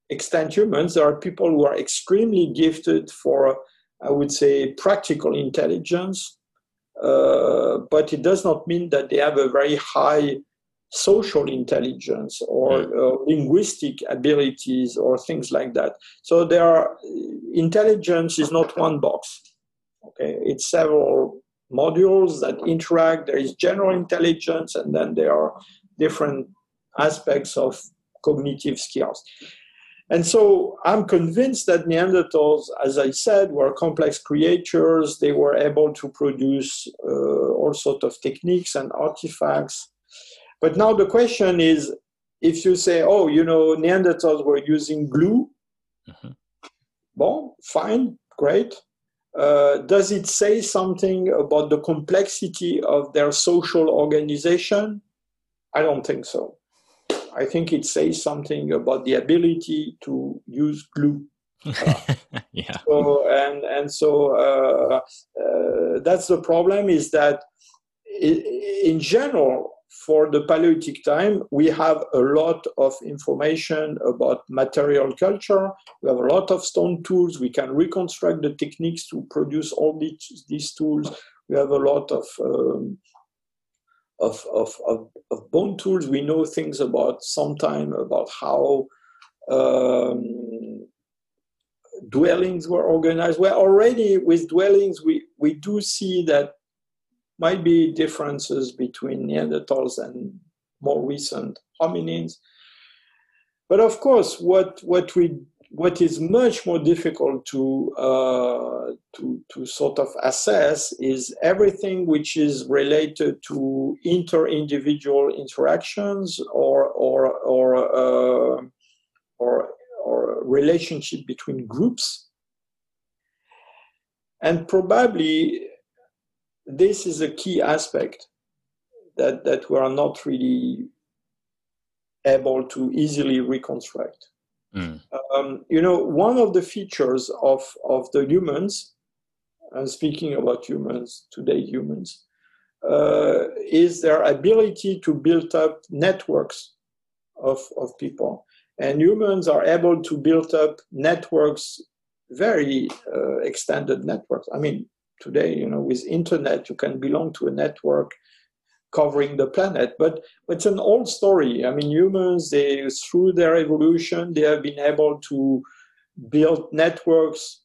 extant humans, there are people who are extremely gifted for, I would say, practical intelligence, uh, but it does not mean that they have a very high social intelligence or hmm. uh, linguistic abilities or things like that. So there are intelligence is not one box. Okay, it's several modules that interact. There is general intelligence, and then there are different aspects of cognitive skills. And so I'm convinced that Neanderthals, as I said, were complex creatures. They were able to produce uh, all sorts of techniques and artifacts. But now the question is if you say, oh, you know, Neanderthals were using glue, mm-hmm. well, fine, great. Uh, does it say something about the complexity of their social organization? I don't think so. I think it says something about the ability to use glue. (laughs) yeah. So, and and so uh, uh, that's the problem is that in general for the Paleolithic time we have a lot of information about material culture. We have a lot of stone tools. We can reconstruct the techniques to produce all these, these tools. We have a lot of um, of, of, of, of bone tools. We know things about sometime about how um, dwellings were organized. Well, already with dwellings, we, we do see that might be differences between Neanderthals and more recent hominins. But of course, what, what we what is much more difficult to, uh, to, to sort of assess is everything which is related to inter-individual interactions or, or, or, uh, or, or relationship between groups. And probably this is a key aspect that, that we are not really able to easily reconstruct. Mm. Um, you know, one of the features of, of the humans, and speaking about humans, today humans, uh, is their ability to build up networks of, of people. And humans are able to build up networks, very uh, extended networks. I mean, today, you know, with internet, you can belong to a network covering the planet. But it's an old story. I mean, humans, they through their evolution, they have been able to build networks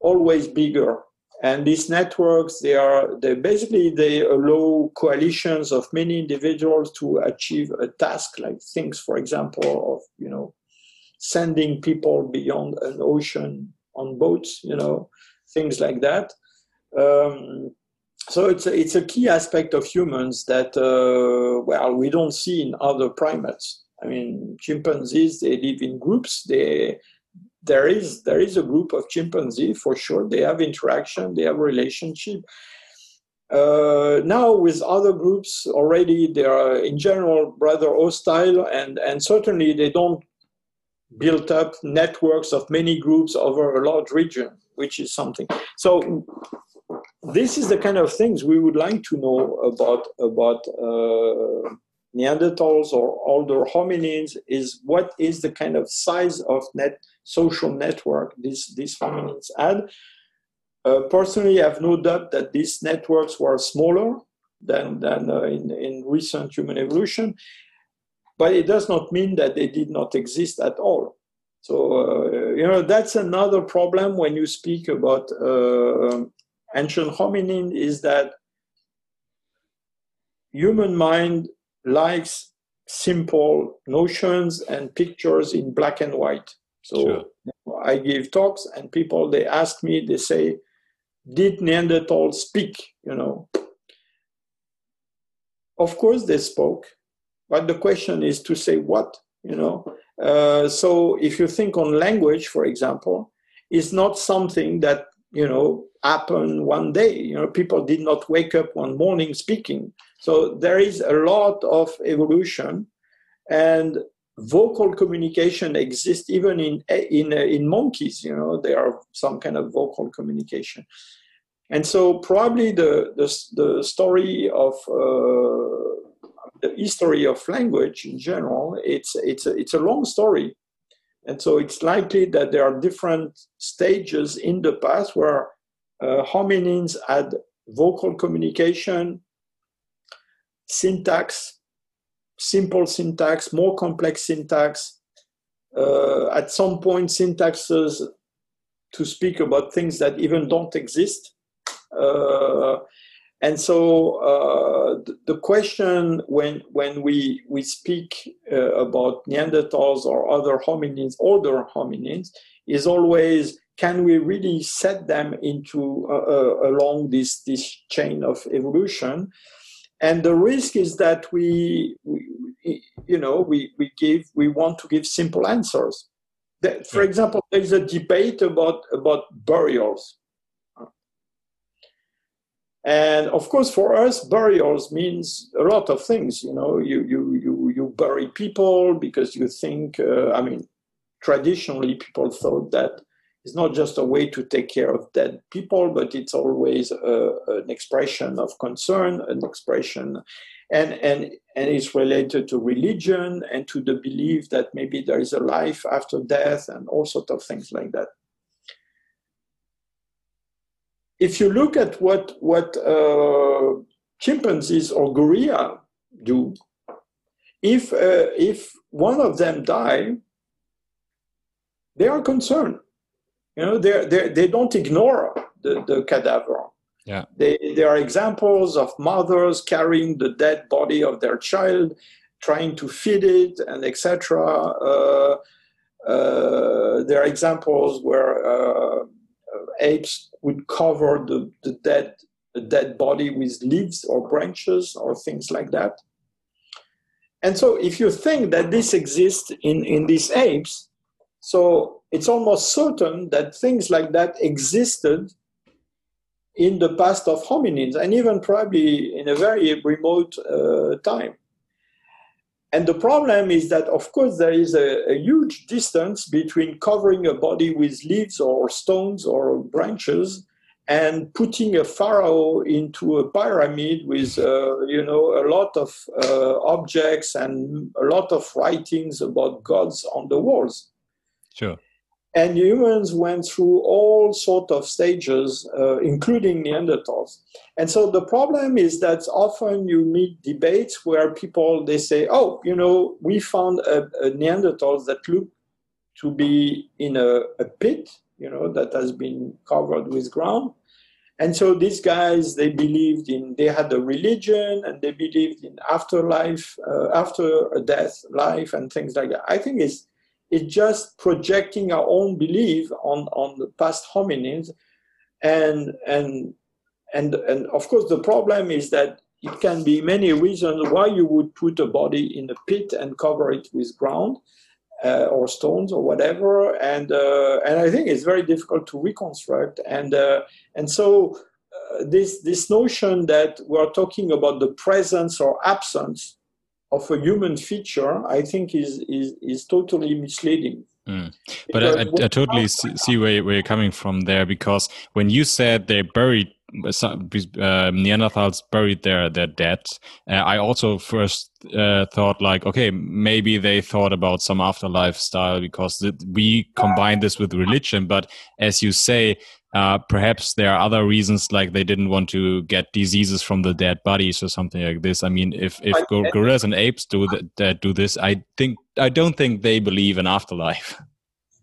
always bigger. And these networks, they are they basically they allow coalitions of many individuals to achieve a task, like things, for example, of you know, sending people beyond an ocean on boats, you know, things like that. Um, so it's a, it's a key aspect of humans that uh, well we don't see in other primates. I mean, chimpanzees they live in groups. They there is there is a group of chimpanzee for sure. They have interaction. They have relationship. Uh, now with other groups already they are in general rather hostile and and certainly they don't build up networks of many groups over a large region which is something so this is the kind of things we would like to know about about uh, Neanderthals or older hominins is what is the kind of size of net social network these these hominins had. Uh, personally, I have no doubt that these networks were smaller than than uh, in in recent human evolution, but it does not mean that they did not exist at all. So uh, you know that's another problem when you speak about uh, ancient hominin is that human mind likes simple notions and pictures in black and white. So sure. I give talks and people they ask me, they say, did Neanderthals speak? You know. Of course they spoke, but the question is to say what, you know. Uh, so if you think on language, for example, is not something that you know happen one day. You know people did not wake up one morning speaking. So there is a lot of evolution and vocal communication exists even in in in monkeys you know there are some kind of vocal communication. And so probably the the, the story of uh, the history of language in general it's it's a, it's a long story. And so it's likely that there are different stages in the past where uh, hominins had vocal communication, syntax, simple syntax, more complex syntax. Uh, at some point, syntaxes to speak about things that even don't exist. Uh, and so uh, the, question when when we we speak uh, about Neanderthals or other hominins, older hominins, is always can we really set them into uh, uh, along this this chain of evolution? And the risk is that we, we you know we, we give we want to give simple answers. That, for example, there is a debate about about burials and of course, for us, burials means a lot of things. You know, you you you you bury people because you think. Uh, I mean, traditionally, people thought that it's not just a way to take care of dead people, but it's always a, an expression of concern, an expression, and and and it's related to religion and to the belief that maybe there is a life after death and all sorts of things like that if you look at what what uh, chimpanzees or gorilla do. If uh, if one of them die, they are concerned. You know, they they they don't ignore the, the cadaver. Yeah. They, there are examples of mothers carrying the dead body of their child, trying to feed it, and etc. Uh, uh, there are examples where uh, apes would cover the, the dead the dead body with leaves or branches or things like that. And so, if you think that this exists in, in these apes, so it's almost certain that things like that existed in the past of hominins and even probably in a very remote uh, time. And the problem is that, of course, there is a, a, huge distance between covering a body with leaves or stones or branches and putting a pharaoh into a pyramid with, uh, you know, a lot of uh, objects and a lot of writings about gods on the walls. Sure and humans went through all sort of stages uh, including neanderthals. And so the problem is that often you meet debates where people they say oh you know we found a, a neanderthals that look to be in a, a pit you know that has been covered with ground. And so these guys they believed in they had a religion and they believed in afterlife uh, after death life and things like that. I think it's it's just projecting our own belief on, on the past hominins. And, and, and, and of course, the problem is that it can be many reasons why you would put a body in a pit and cover it with ground uh, or stones or whatever. And, uh, and I think it's very difficult to reconstruct. And, uh, and so uh, this, this notion that we're talking about the presence or absence of a human feature, I think is is, is totally misleading. Mm. But I, I, I, totally see, where, where you're coming from there because when you said they buried uh, Neanderthals buried their their dead. Uh, I also first uh, thought like, okay, maybe they thought about some afterlife style because th we combine this with religion. But as you say, uh, perhaps there are other reasons, like they didn't want to get diseases from the dead bodies or something like this. I mean, if if gorillas and apes do that, do this, I think I don't think they believe in afterlife. (laughs)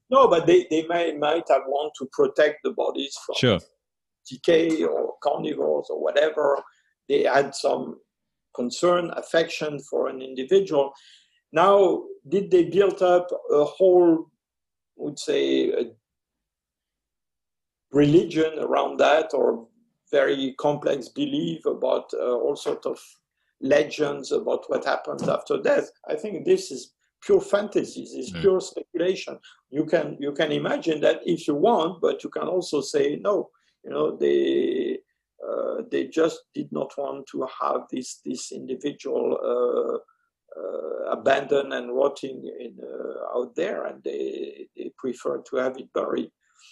No, but they, they may might have want to protect the bodies from sure. decay or carnivores or whatever. They had some concern, affection for an individual. Now, did they build up a whole, would say, a religion around that or very complex belief about uh, all sorts of legends about what happens after death. I think this is pure fantasies, it's mm. pure speculation. You can you can imagine that if you want, but you can also say no. You know they uh, they just did not want to have this this individual uh, uh, abandoned and rotting in, uh, out there, and they they prefer to have it buried.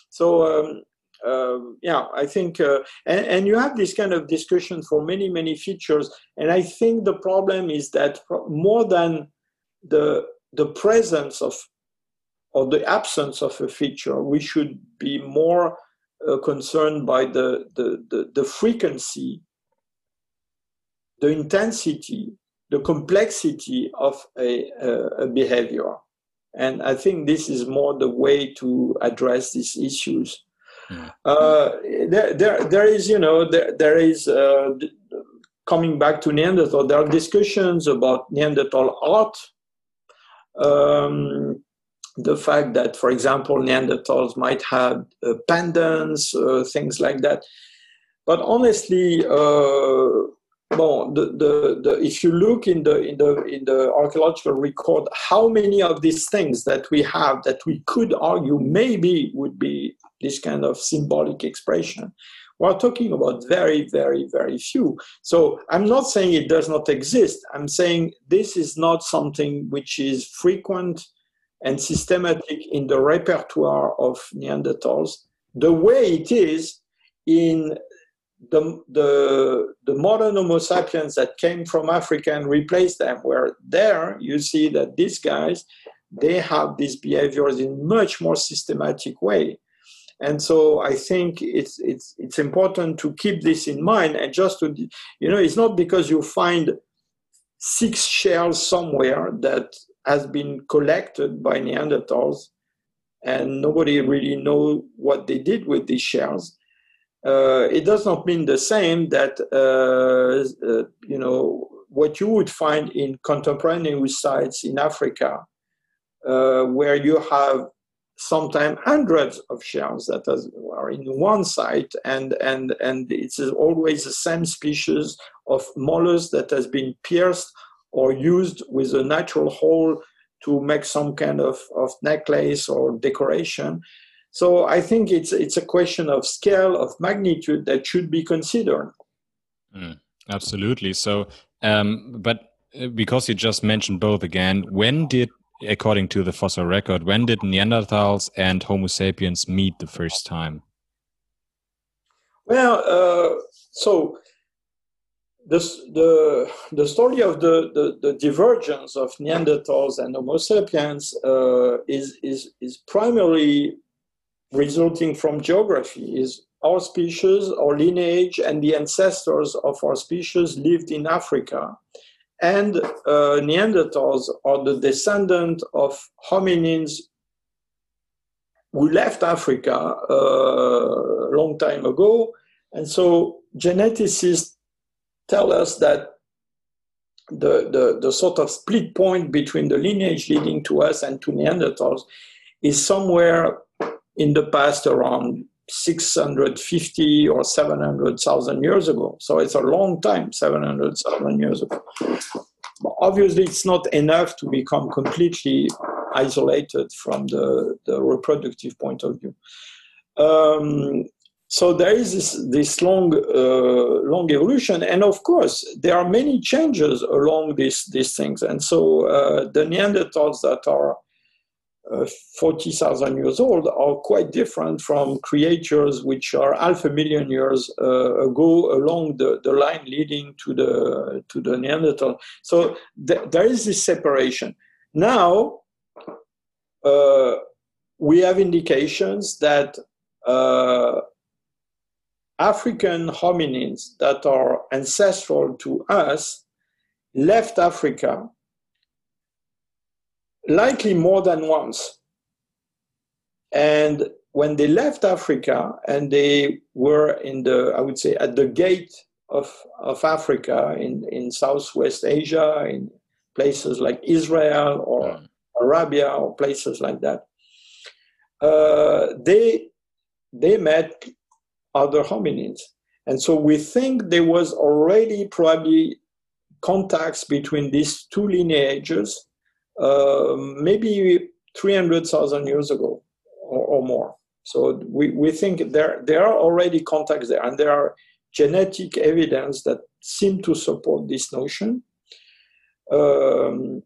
So um, um, yeah, I think, uh, and, and, you have this kind of discussion for many, many features. And I think the problem is that more than the the presence of or the absence of a feature, we should be more uh, concerned by the, the, the, the frequency, the intensity, the complexity of a, a, a behavior. And I think this is more the way to address these issues. Uh, there, there, is, you know, there, there is, uh, coming back to Neanderthal, there are discussions about Neanderthal art. Um, the fact that, for example, Neanderthals might have uh, pendants, uh, things like that. But honestly, uh, Bon, the, the, the, if you look in the, in, the, in the archaeological record, how many of these things that we have that we could argue maybe would be this kind of symbolic expression, we're talking about very, very, very few. So I'm not saying it does not exist. I'm saying this is not something which is frequent and systematic in the repertoire of Neanderthals the way it is in the, the, the modern Homo sapiens that came from Africa and replaced them, where there you see that these guys, they have these behaviors in much more systematic way. And so I think it's it's it's important to keep this in mind and just to you know it's not because you find six shells somewhere that has been collected by Neanderthals and nobody really know what they did with these shells. Uh, it does not mean the same that uh, uh, you know what you would find in contemporary sites in Africa, uh, where you have sometimes hundreds of shells that are in one site, and and and it's always the same species of mollusk that has been pierced or used with a natural hole to make some kind of, of necklace or decoration. So I think it's it's a question of scale of magnitude that should be considered. Mm, absolutely. So, um, but uh, because you just mentioned both again, when did, according to the fossil record, when did Neanderthals and Homo sapiens meet the first time? Well, uh, so this, the, the story of the, the, the, divergence of Neanderthals and Homo sapiens uh, is, is, is primarily resulting from geography, is our species, our lineage, and the ancestors of our species lived in Africa. And uh, Neanderthals are the descendant of hominins who left Africa uh, a long time ago. And so geneticists tell us that the, the, the sort of split point between the lineage leading to us and to Neanderthals is somewhere in the past around 650 or 700,000 years ago. So it's a long time, 700,000 years ago. But obviously, it's not enough to become completely isolated from the, the reproductive point of view. Um, so there is this, this long, uh, long evolution, and of course there are many changes along these these things. And so uh, the Neanderthals that are uh, 40,000 years old are quite different from creatures which are half a million years uh, ago along the, the line leading to the to the Neanderthal. So th- there is this separation. Now uh, we have indications that uh, African hominins that are ancestral to us left Africa likely more than once. And when they left Africa and they were in the, I would say, at the gate of, of Africa in, in Southwest Asia, in places like Israel or mm. Arabia or places like that, uh, they, they met other hominins. And so we think there was already probably contacts between these two lineages, uh, maybe 300,000 years ago or, or, more. So we, we think there, there are already contacts there, and there are genetic evidence that seem to support this notion. Um,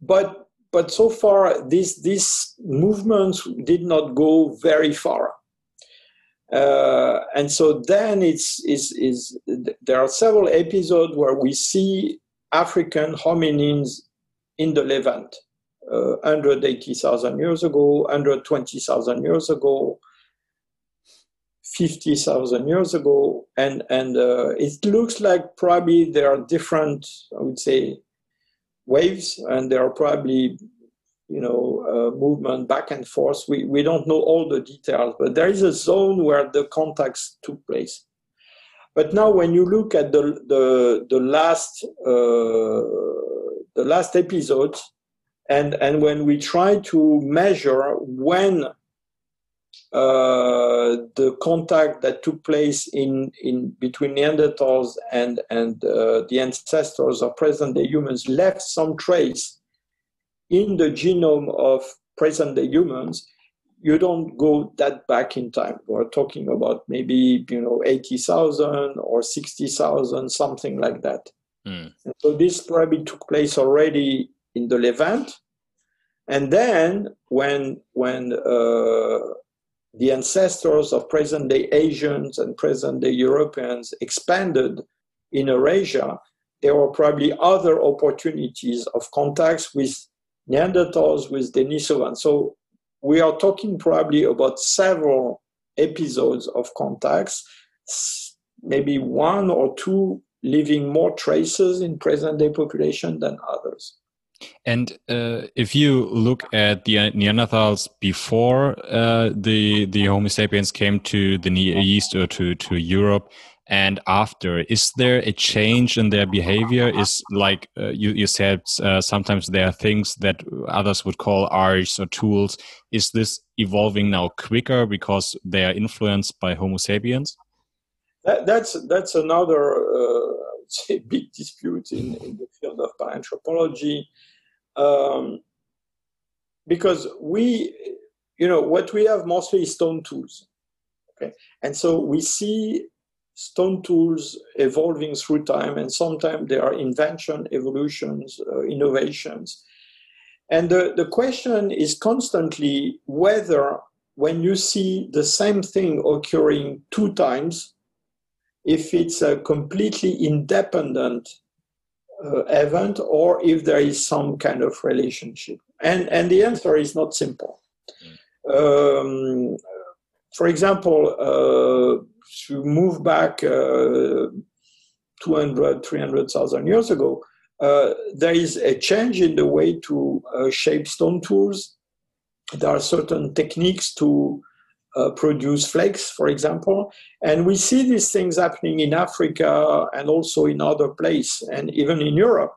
but but so far, these these movements did not go very far. Uh, and so then it's is is there are several episodes where we see African hominins in the Levant, uh, 180,000 years ago, 120,000 years ago, 50,000 years ago, and and uh, it looks like probably there are different, I would say, waves, and there are probably you know, uh, movement back and forth. We, we don't know all the details, but there is a zone where the contacts took place. But now, when you look at the the, the last uh, the last episode, and and when we try to measure when uh, the contact that took place in, in between Neanderthals and and uh, the ancestors of present-day humans left some trace in the genome of present day humans, you don't go that back in time. We're talking about maybe you know eighty thousand or sixty thousand, something like that. Mm. So this probably took place already in the Levant, and then when when uh, the ancestors of present day Asians and present day Europeans expanded in Eurasia, there were probably other opportunities of contacts with Neanderthals with Denisovans. So we are talking probably about several episodes of contacts, maybe one or two leaving more traces in present day population than others. And uh, if you look at the Neanderthals before uh, the the Homo sapiens came to the Near East or to to Europe, and after, is there a change in their behavior? Is like uh, you you said, uh, sometimes there are things that others would call arts or tools. Is this evolving now quicker because they are influenced by Homo sapiens? That, that's that's another uh, say (laughs) big dispute in, in the field of paleoanthropology um, because we, you know, what we have mostly is stone tools. Okay, and so we see stone tools evolving through time, and sometimes there are invention, evolutions, uh, innovations. And the, the question is constantly whether, when you see the same thing occurring two times, if it's a completely independent uh, event or if there is some kind of relationship. And, and the answer is not simple. Um, for example, uh, to move back uh, 200, 300,000 years ago, uh, there is a change in the way to uh, shape stone tools. There are certain techniques to uh, produce flakes, for example. And we see these things happening in Africa and also in other places, and even in Europe.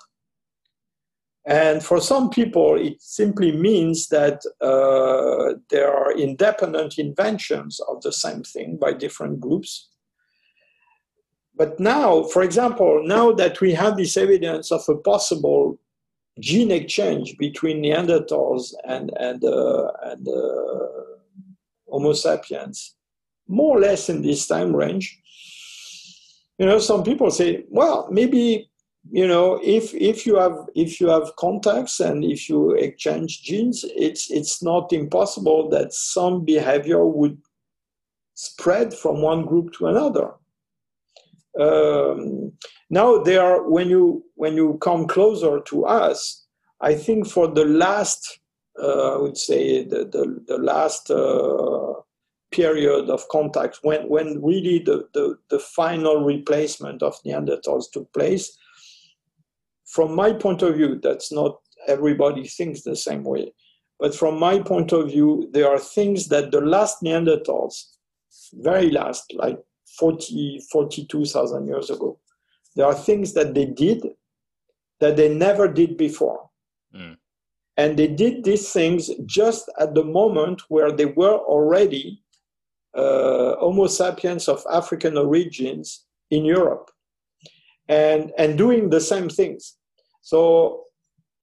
And for some people, it simply means that uh, there are independent inventions of the same thing by different groups. But now, for example, now that we have this evidence of a possible gene exchange between Neanderthals and, and, uh, and uh, Homo sapiens, more or less in this time range. You know, some people say, well, maybe you know if if you have if you have contacts and if you exchange genes it's it's not impossible that some behavior would spread from one group to another um, now there are when you when you come closer to us i think for the last I would say the, the, the last uh, period of contact when, when really the, the, the final replacement of Neanderthals took place. From my point of view, that's not everybody thinks the same way. But from my point of view, there are things that the last Neanderthals, very last, like 40, 42,000 years ago, there are things that they did that they never did before. Mm. And they did these things just at the moment where they were already uh, Homo sapiens of African origins in Europe and, and doing the same things. So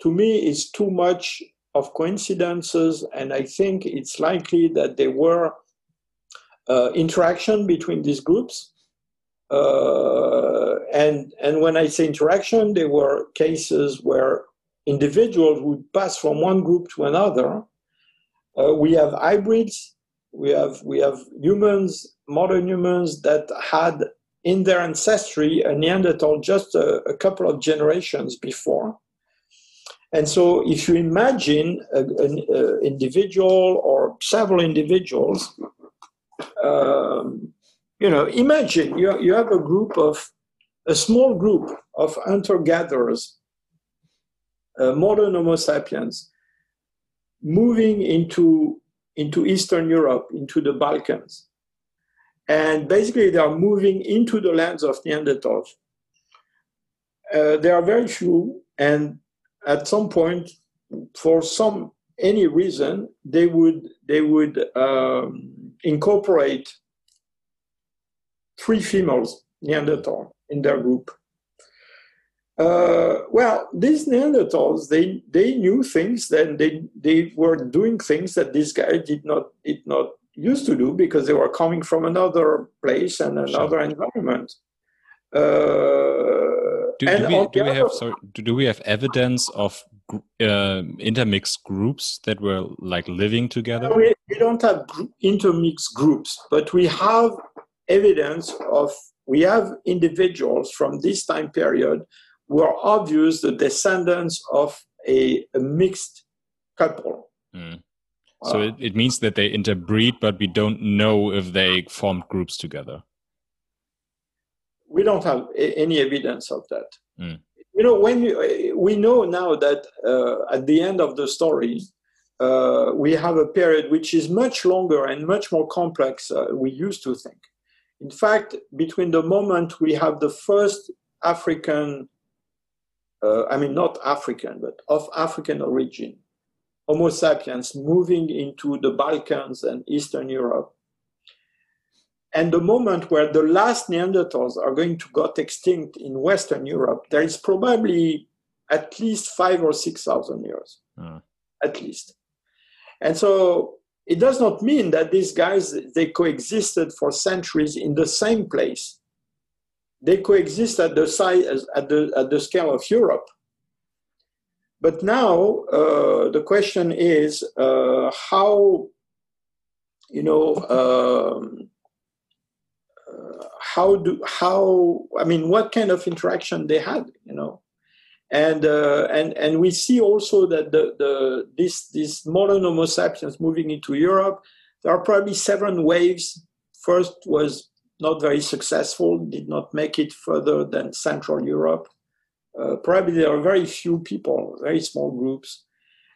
to me, it's too much of coincidences, and I think it's likely that there were uh, interaction between these groups. Uh, and, and when I say interaction, there were cases where individuals would pass from one group to another. Uh, we have hybrids. We have we have humans, modern humans that had in their ancestry a Neanderthal just a, a couple of generations before. And so, if you imagine an individual or several individuals, um, you know, imagine you, you have a group of a small group of hunter gatherers uh, modern Homo sapiens moving into, into Eastern Europe, into the Balkans. And basically, they are moving into the lands of Neanderthals. Uh, there are very few, and at some point, for some any reason, they would they would um, incorporate three females Neanderthal in their group. Uh, well, these Neanderthals, they, they knew things that they, they were doing things that this guy did not, did not used to do because they were coming from another place and another sure. environment. Uh, do, do, we, do we have sorry, do we have evidence of uh, intermixed groups that were like living together? We, we don't have intermixed groups, but we have evidence of we have individuals from this time period were obvious the descendants of a, a mixed couple. Mm. So it, it means that they interbreed, but we don't know if they formed groups together. We don't have any evidence of that. Mm. You know, when you, we know now that uh, at the end of the story, uh, we have a period which is much longer and much more complex uh, we used to think. In fact, between the moment we have the first African, uh, I mean, not African, but of African origin, Homo sapiens moving into the Balkans and Eastern Europe, and the moment where the last Neanderthals are going to got extinct in Western Europe, there is probably at least five or six thousand years, uh. at least. And so it does not mean that these guys they coexisted for centuries in the same place. They coexist at the size at the at the scale of Europe. But now uh, the question is uh, how, you know, um, uh, how do how I mean, what kind of interaction they had, you know, and uh, and and we see also that the the this this modern Homo sapiens moving into Europe, there are probably seven waves. First was not very successful, did not make it further than Central Europe. Uh, probably there are very few people, very small groups.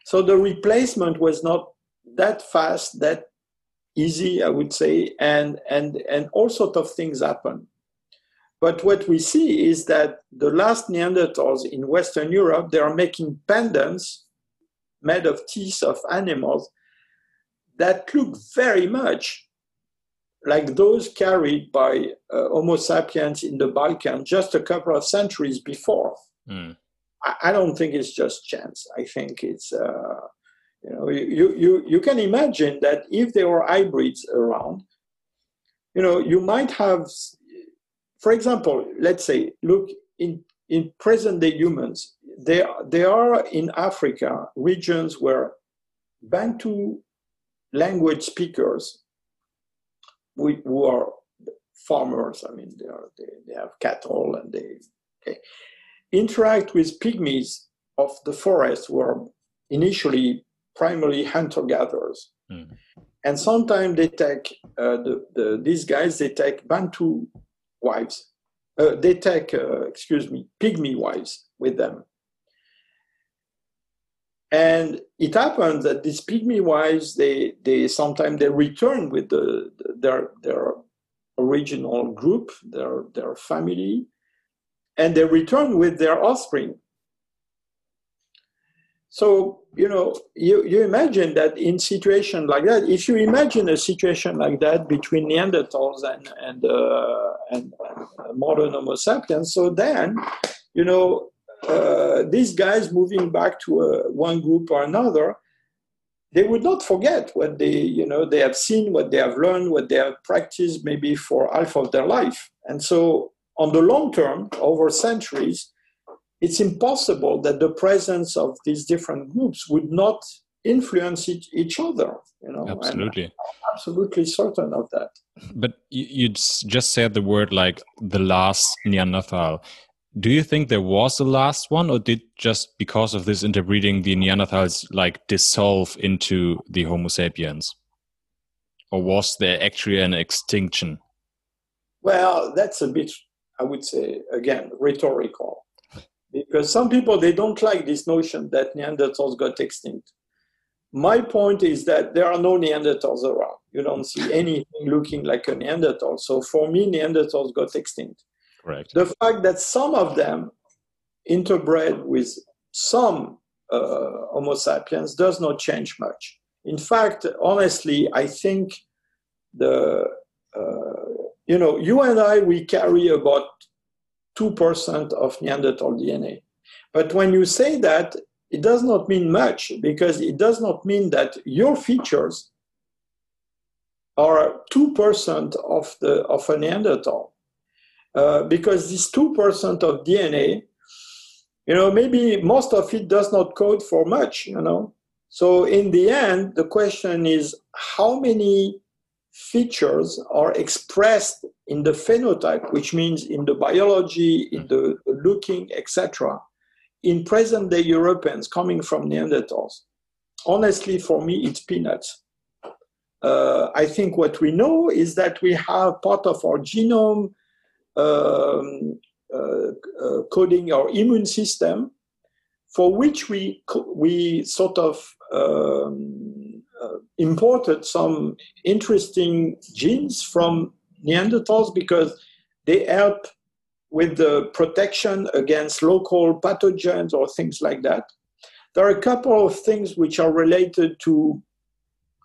So the replacement was not that fast, that easy, I would say, and and and all sorts of things happen. But what we see is that the last Neanderthals in Western Europe, they are making pendants made of teeth of animals that look very much like those carried by uh, Homo sapiens in the Balkans just a couple of centuries before. Mm. I, I, don't think it's just chance. I think it's, uh, you know, you, you, you can imagine that if there were hybrids around, you know, you might have, for example, let's say, look, in, in present day humans, there, there are in Africa regions where Bantu language speakers we, who are farmers, I mean, they, are, they, they have cattle and they, okay, interact with pygmies of the forest who are initially primarily hunter-gatherers. Mm. And sometimes they take, uh, the, the, these guys, they take Bantu wives. Uh, they take, uh, excuse me, pygmy wives with them. And it happens that these pygmy wives, they, they sometimes they return with the, their, their original group, their, their family, and they return with their offspring. So, you know, you, you imagine that in situation like that, if you imagine a situation like that between Neanderthals and, and, uh, and, and modern Homo sapiens, so then, you know, uh, these guys moving back to uh, one group or another, they would not forget what they, you know, they have seen, what they have learned, what they have practiced maybe for half of their life. And so on the long term, over centuries, it's impossible that the presence of these different groups would not influence each, each other. You know, absolutely, absolutely certain of that. But you, you just said the word like the last Neanderthal. Do you think there was a last one, or did just because of this interbreeding the Neanderthals like dissolve into the Homo sapiens, or was there actually an extinction? Well, that's a bit I would say, again, rhetorical. Because some people, they don't like this notion that Neanderthals got extinct. My point is that there are no Neanderthals around. You don't see anything looking like a Neanderthal. So for me, Neanderthals got extinct. Right. The fact that some of them interbred with some uh, Homo sapiens does not change much. In fact, honestly, I think the uh, you know, you and I, we carry about 2% of Neanderthal DNA. But when you say that, it does not mean much because it does not mean that your features are 2% of, the, of a Neanderthal. Uh, because this 2% of DNA, you know, maybe most of it does not code for much, you know. So in the end, the question is how many features are expressed in the phenotype, which means in the biology, in the looking, etc., in present day Europeans coming from Neanderthals. honestly, for me, it's peanuts. Uh, I think what we know is that we have part of our genome um, uh, uh, coding our immune system, for which we we sort of um, uh, imported some interesting genes from Neanderthals because they help with the protection against local pathogens or things like that. There are a couple of things which are related to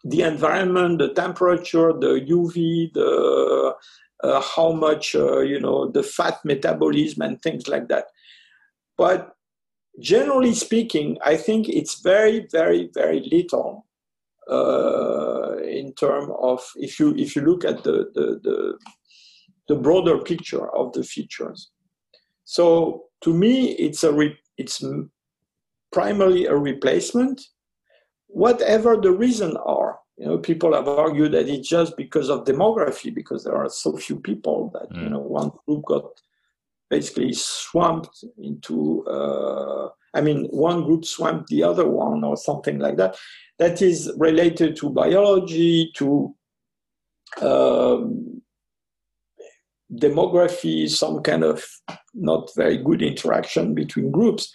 the environment, the temperature, the UV, the uh, how much uh, you know the fat metabolism and things like that. But generally speaking, I think it's very, very, very little uh, in terms of if you if you look at the, the the the broader picture of the features. So to me, it's a re- it's primarily a replacement, whatever the reason are. You know, people have argued that it's just because of demography, because there are so few people that mm. you know one group got basically swamped into. Uh, I mean, one group swamped the other one, or something like that. That is related to biology, to um, demography, some kind of not very good interaction between groups.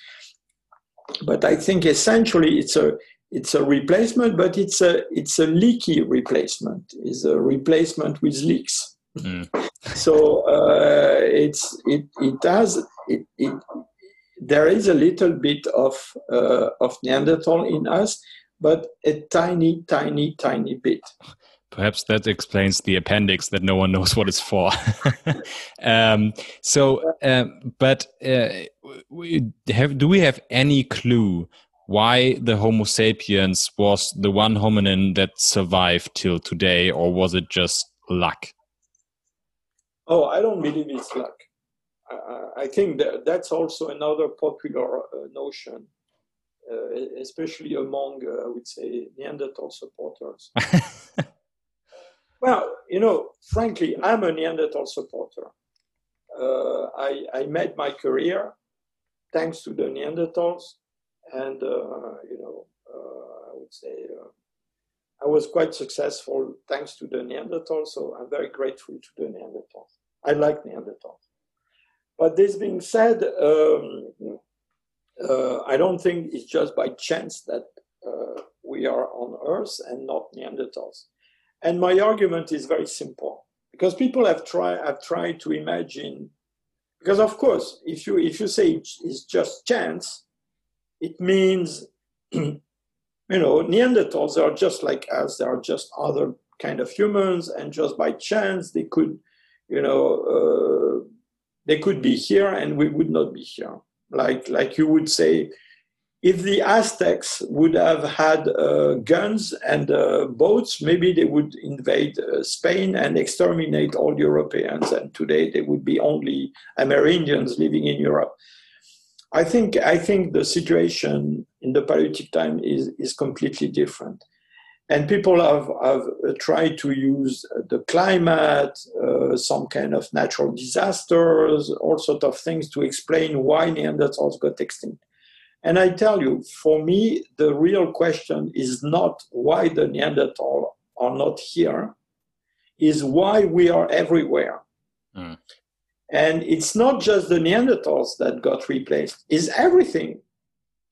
But I think essentially it's a it's a replacement, but it's a it's a leaky replacement. It's a replacement with leaks. Mm. (laughs) so uh, it's it it has it, it there is a little bit of uh, of Neanderthal in us, but a tiny, tiny, tiny bit. Perhaps that explains the appendix that no one knows what it's for. (laughs) um, so, um, but uh, we have, do we have any clue why the Homo sapiens was the one hominin that survived till today, or was it just luck? Oh, I don't believe it's luck. I, I think that that's also another popular uh, notion uh, especially among, uh, I would say, Neanderthal supporters. (laughs) well, you know, frankly, I'm a Neanderthal supporter. Uh, I, I made my career thanks to the Neanderthals, and you know, I would say I was quite successful thanks to the Neanderthals, so I'm very grateful to the Neanderthals. I like Neanderthals. But this being said, um, uh, I don't think it's just by chance that uh, we are on Earth and not Neanderthals. And my argument is very simple because people have tried have tried to imagine because of course if you if you say it's just chance, it means (clears throat) you know Neanderthals are just like us. They are just other kind of humans, and just by chance they could you know uh, they could be here and we would not be here like like you would say if the Aztecs would have had uh, guns and uh, boats, maybe they would invade uh, Spain and exterminate all Europeans, and today they would be only Amerindians living in Europe. I think I think the situation in the Paleolithic time is is completely different, and people have have tried to use the climate, uh, some kind of natural disasters, all sort of things to explain why Neanderthals got extinct. And I tell you, for me, the real question is not why the Neanderthal are not here, is why we are everywhere. And it's not just the Neanderthals that got replaced, it's everything.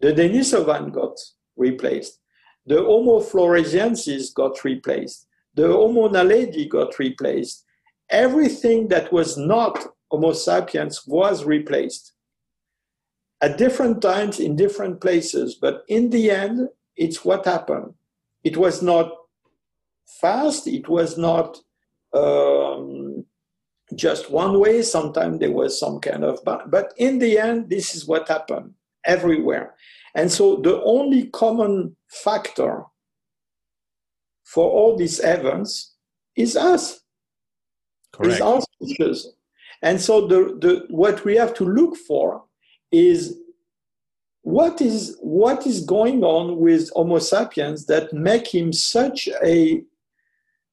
The Denisovan got replaced. The Homo floresiensis got replaced. The Homo naledi got replaced everything that was not Homo sapiens was replaced at different times in different places. But in the end, it's what happened. It was not fast, it was not um, just one way. Sometimes there was some kind of, but in the end, this is what happened everywhere. And so the only common factor for all these events is us. Correct. is auspicious. And so the, the, what we have to look for is what is, what is going on with Homo sapiens that make him such a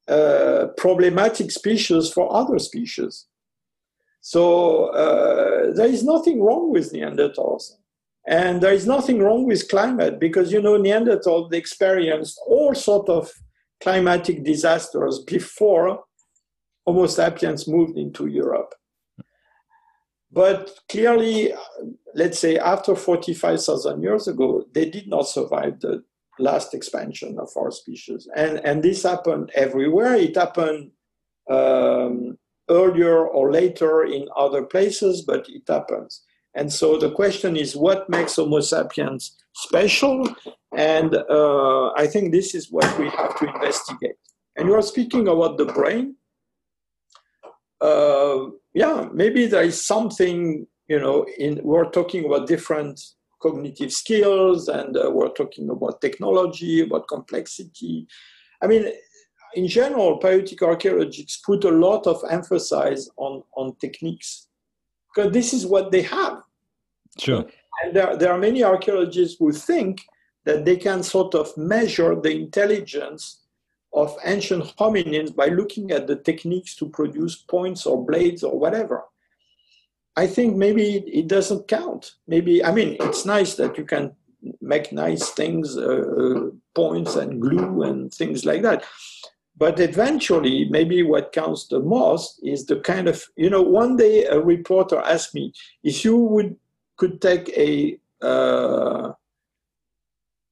uh, problematic species for other species. So uh, there is nothing wrong with Neanderthals. And there is nothing wrong with climate because you know Neanderthals experienced all sort of climatic disasters before Homo sapiens moved into Europe. But clearly, let's say after 45,000 years ago, they did not survive the last expansion of our species. And, and this happened everywhere. It happened um, earlier or later in other places, but it happens. And so the question is what makes Homo sapiens special? And uh, I think this is what we have to investigate. And you are speaking about the brain. Uh, yeah, maybe there is something, you know, in we're talking about different cognitive skills and uh, we're talking about technology, about complexity. I mean, in general, Paleolithic archaeologists put a lot of emphasis on, on techniques because this is what they have. Sure. And there, there are many archaeologists who think that they can sort of measure the intelligence of ancient hominins by looking at the techniques to produce points or blades or whatever. I think maybe it doesn't count. Maybe, I mean, it's nice that you can make nice things, uh, uh points and glue and things like that. But eventually, maybe what counts the most is the kind of, you know, one day a reporter asked me if you would could take a uh,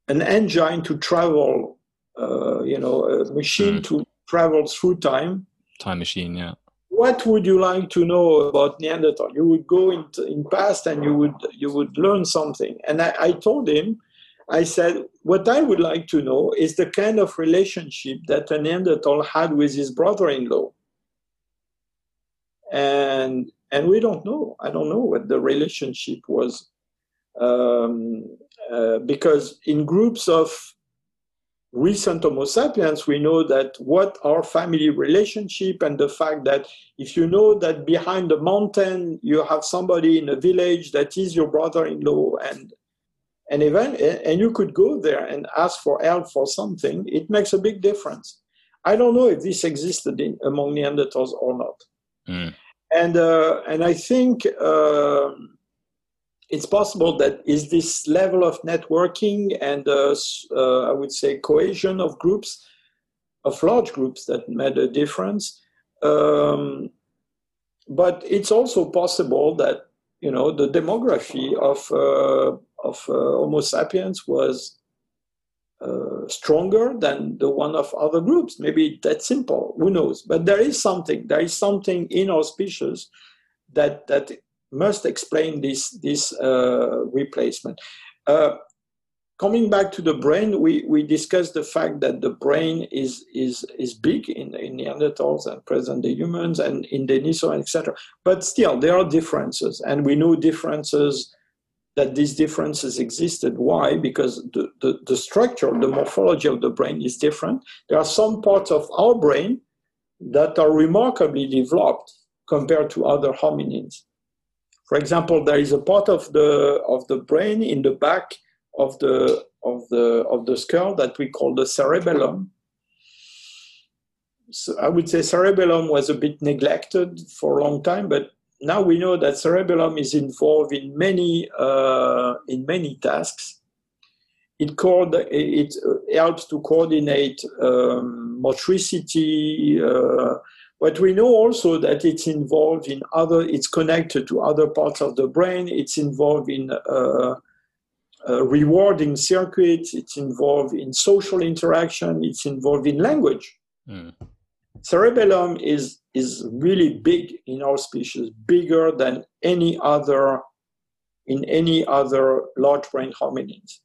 an engine to travel, uh, you know, a machine mm. to travel through time. Time machine, yeah. What would you like to know about Neanderthal? You would go in, in past and you would you would learn something. And I, I told him, I said, what I would like to know is the kind of relationship that a Neanderthal had with his brother-in-law. And and we don't know. I don't know what the relationship was, um, uh, because in groups of recent Homo sapiens, we know that what our family relationship and the fact that if you know that behind the mountain you have somebody in a village that is your brother-in-law and and even and you could go there and ask for help for something, it makes a big difference. I don't know if this existed in, among Neanderthals or not. Mm and uh, and I think uh, it's possible that is this level of networking and uh, uh, I would say cohesion of groups, of large groups that made a difference. Um, but it's also possible that you know the demography of uh, of uh, Homo sapiens was uh, stronger than the one of other groups. Maybe that's simple. Who knows? But there is something. There is something in our species that that must explain this this uh, replacement. Uh, coming back to the brain, we, we discussed the fact that the brain is is is big in, in Neanderthals and present day humans and in Denisovans, etc. But still, there are differences, and we know differences that these differences existed. Why? Because the, the, the, structure, the morphology of the brain is different. There are some parts of our brain that are remarkably developed compared to other hominins. For example, there is a part of the, of the brain in the back of the, of, the, of the skull that we call the cerebellum. So I would say cerebellum was a bit neglected for a long time, but now we know that cerebellum is involved in many uh, in many tasks. It, called it helps to coordinate um, motricity, uh, but we know also that it's involved in other. It's connected to other parts of the brain. It's involved in uh, uh rewarding circuits. It's involved in social interaction. It's involved in language. Mm. Cerebellum is is really big in our species, bigger than any other in any other large brain hominins.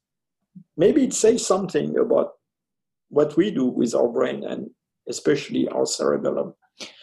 Maybe it says something about what we do with our brain and especially our cerebellum.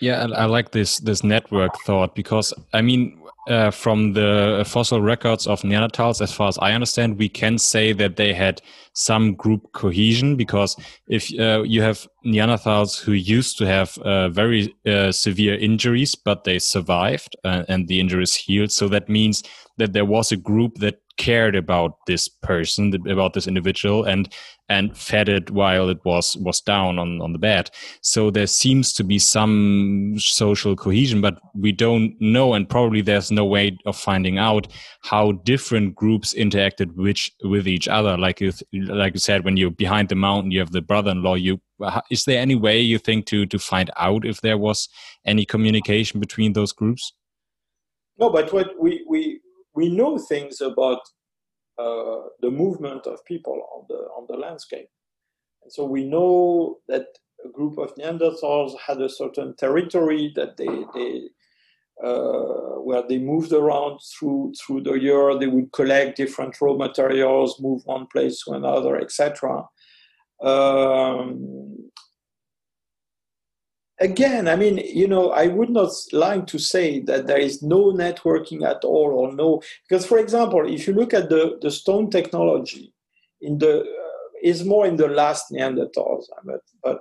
Yeah, I, I like this this network thought because I mean uh, from the fossil records of Neanderthals, as far as I understand, we can say that they had some group cohesion because if uh, you have Neanderthals who used to have uh, very uh, severe injuries, but they survived uh, and the injuries healed, so that means that there was a group that cared about this person, about this individual, and and fed it while it was was down on on the bed. So there seems to be some social cohesion, but we don't know, and probably there's no way of finding out how different groups interacted which with each other. Like you like you said, when you're behind the mountain, you have the brother-in-law. You is there any way you think to to find out if there was any communication between those groups? No, but what we we know things about uh, the movement of people on the on the landscape. And so we know that a group of Neanderthals had a certain territory that they they uh, where they moved around through through the year. They would collect different raw materials, move one place to another, etc. Um, again, I mean, you know, I would not like to say that there is no networking at all or no, because for example, if you look at the, the stone technology, in the uh, is more in the last Neanderthals, but, but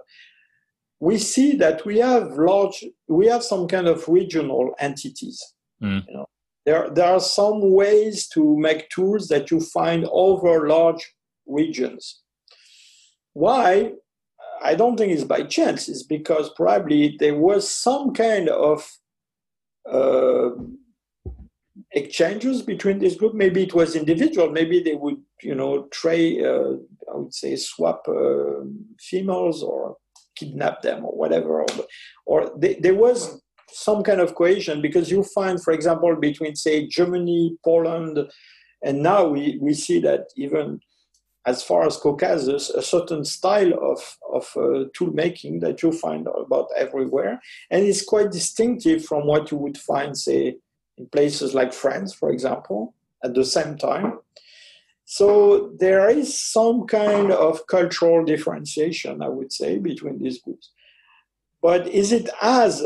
we see that we have large, we have some kind of regional entities. Mm. You know, there there are some ways to make tools that you find over large regions. Why? I don't think it's by chance. It's because probably there was some kind of uh, exchanges between this group. Maybe it was individual. Maybe they would, you know, trade. Uh, I would say swap uh, females or kidnap them or whatever. Or, or they, there was some kind of cohesion because you find, for example, between say Germany, Poland, and now we, we see that even as far as Caucasus, a certain style of, of uh, tool making that you find about everywhere. And it's quite distinctive from what you would find, say, in places like France, for example, at the same time. So there is some kind of cultural differentiation, I would say, between these groups. But is it as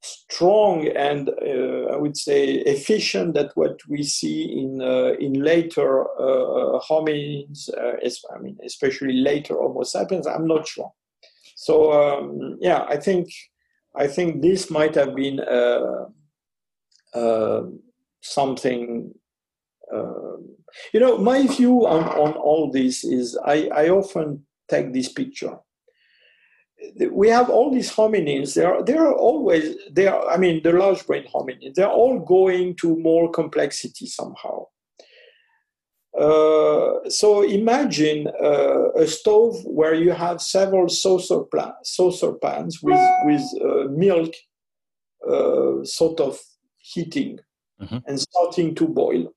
strong and uh, I would say efficient that what we see in uh, in later uh, hominins, uh, I mean especially later Homo sapiens. I'm not sure. So um, yeah, I think I think this might have been uh, uh, something. you know, my view on, on all this is I, I often take this picture we have all these hominins. They are they are always they are. I mean, the large brain hominins. They're all going to more complexity somehow. Uh, so imagine uh, a stove where you have several saucer, pla- saucer pans with with uh, milk uh, sort of heating mm-hmm. and starting to boil.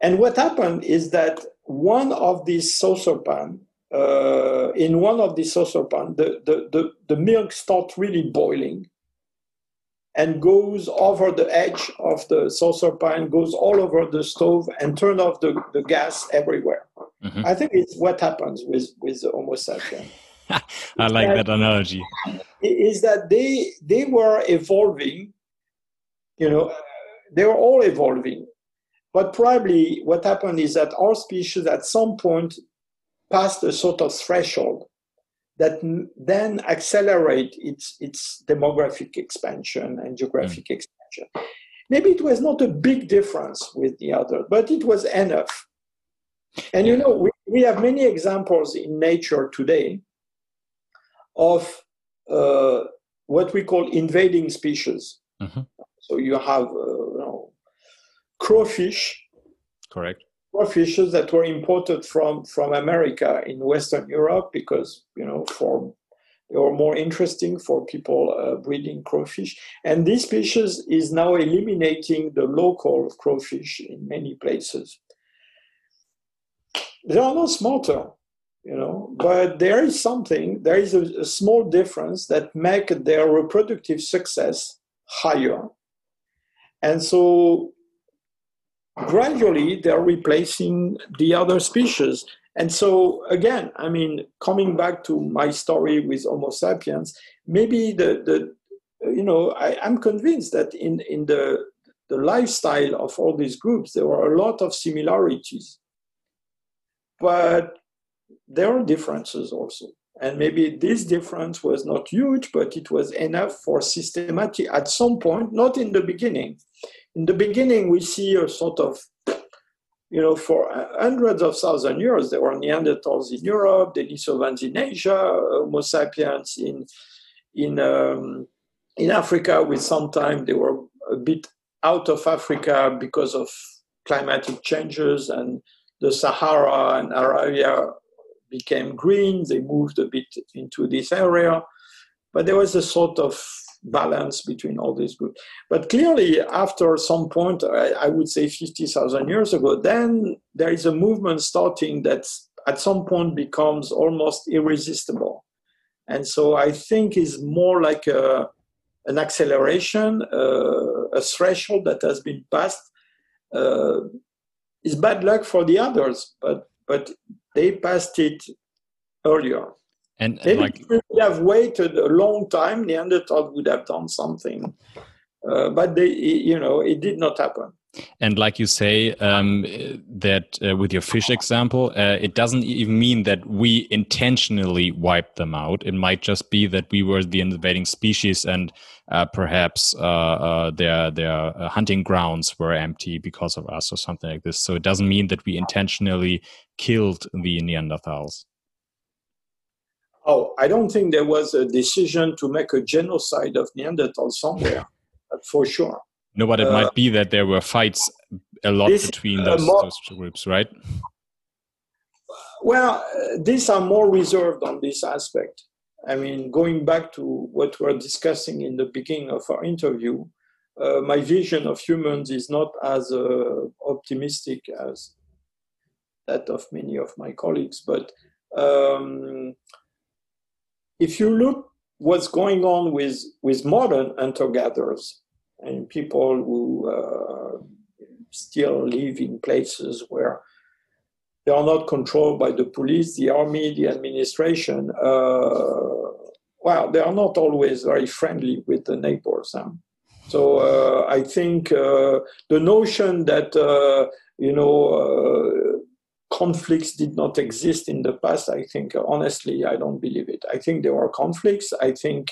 And what happened is that one of these saucer pans uh, in one of the saucepans, the, the, the, the milk starts really boiling and goes over the edge of the saucepan, goes all over the stove, and turn off the, the gas everywhere. Mm-hmm. I think it's what happens with, with the Homo sapiens. (laughs) I like that, that analogy. Is that they they were evolving, you know, they were all evolving, but probably what happened is that our species at some point past a sort of threshold that then accelerate its, its demographic expansion and geographic mm. expansion. Maybe it was not a big difference with the other, but it was enough. And you know, we, we have many examples in nature today of uh, what we call invading species. Mm-hmm. So you have, uh, you know, crayfish. Correct fishes that were imported from from America in Western Europe because you know for they were more interesting for people uh, breeding crayfish. And this species is now eliminating the local crayfish in many places. They are not smarter, you know, but there is something, there is a, a small difference that make their reproductive success higher. And so gradually they're replacing the other species. And so, again, I mean, coming back to my story with Homo sapiens, maybe the, the you know, I, am convinced that in, in the, the lifestyle of all these groups, there were a lot of similarities. But there are differences also. And maybe this difference was not huge, but it was enough for systematic, at some point, not in the beginning, in the beginning, we see a sort of you know, for hundreds of thousand years, there were Neanderthals in Europe, Denisovans in Asia, Homo sapiens in in um, in Africa. With some time, they were a bit out of Africa because of climatic changes, and the Sahara and Arabia became green. They moved a bit into this area, but there was a sort of balance between all these groups. But clearly, after some point, I, I would say 50,000 years ago, then there is a movement starting that at some point becomes almost irresistible. And so I think is more like a, an acceleration, uh, a threshold that has been passed. Uh, is bad luck for the others, but but they passed it earlier. And, Maybe like, if we would have waited a long time, Neanderthal would have done something. Uh, but they, you know, it did not happen. And like you say, um, that uh, with your fish example, uh, it doesn't even mean that we intentionally wiped them out. It might just be that we were the invading species, and uh, perhaps uh, uh, their their uh, hunting grounds were empty because of us, or something like this. So it doesn't mean that we intentionally killed the Neanderthals. Oh, I don't think there was a decision to make a genocide of Neanderthals somewhere, for sure. No, but it Uh, might be that there were fights a lot this, between uh, those, more- those two groups, right? Well, uh, these are more reserved on this aspect. I mean, going back to what we we're discussing in the beginning of our interview, uh, my vision of humans is not as uh, optimistic as that of many of my colleagues. But um, if you look what's going on with, with modern hunter-gatherers and people who uh, still live in places where they are not controlled by the police, the army, the administration. Uh, well, they are not always very friendly with the neighbors. Huh? So uh, I think uh, the notion that uh, you know uh, conflicts did not exist in the past, I think honestly, I don't believe it. I think there were conflicts. I think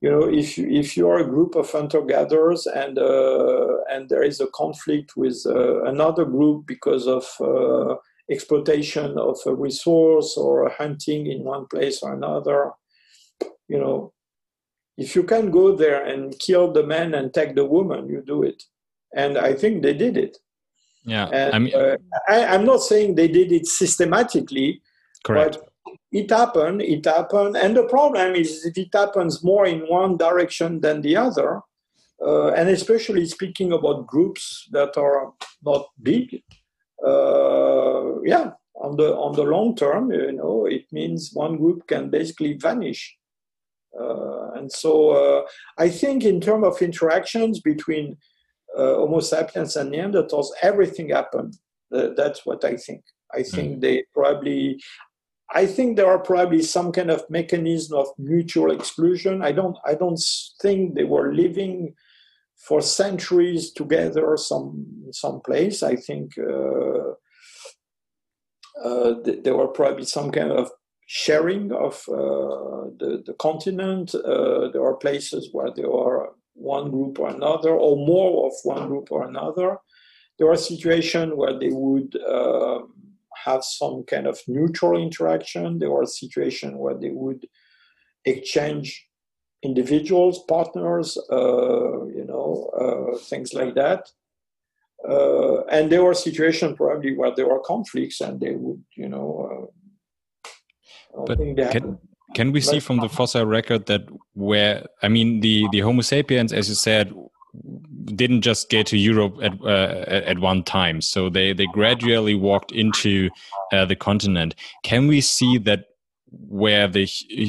you know if you, if you are a group of hunter gatherers and uh, and there is a conflict with uh, another group because of uh, exploitation of a resource or hunting in one place or another you know if you can go there and kill the man and take the woman you do it and i think they did it Yeah, and I mean, uh, I, i'm not saying they did it systematically correct. but it happened, it happened. And the problem is if it happens more in one direction than the other, uh, and especially speaking about groups that are not big, uh, yeah, on the on the long term, you know, it means one group can basically vanish. Uh, and so uh, I think in terms of interactions between uh, Homo sapiens and Neanderthals, everything happened. Uh, that's what I think. I think they probably I think there are probably some kind of mechanism of mutual exclusion. I don't I don't think they were living for centuries together some some place. I think uh, uh, th- there were probably some kind of sharing of uh, the the continent. Uh, there are places where there are one group or another, or more of one group or another. There are situations where they would. um have some kind of neutral interaction. There were situations where they would exchange individuals, partners, uh, you know, uh, things like that. Uh, and there were situations probably where there were conflicts and they would, you know, uh, But can, can we see from the fossil record that where, I mean, the, the Homo sapiens, as you said, didn't just get to Europe at uh, at one time. So they they gradually walked into uh, the continent. Can we see that where the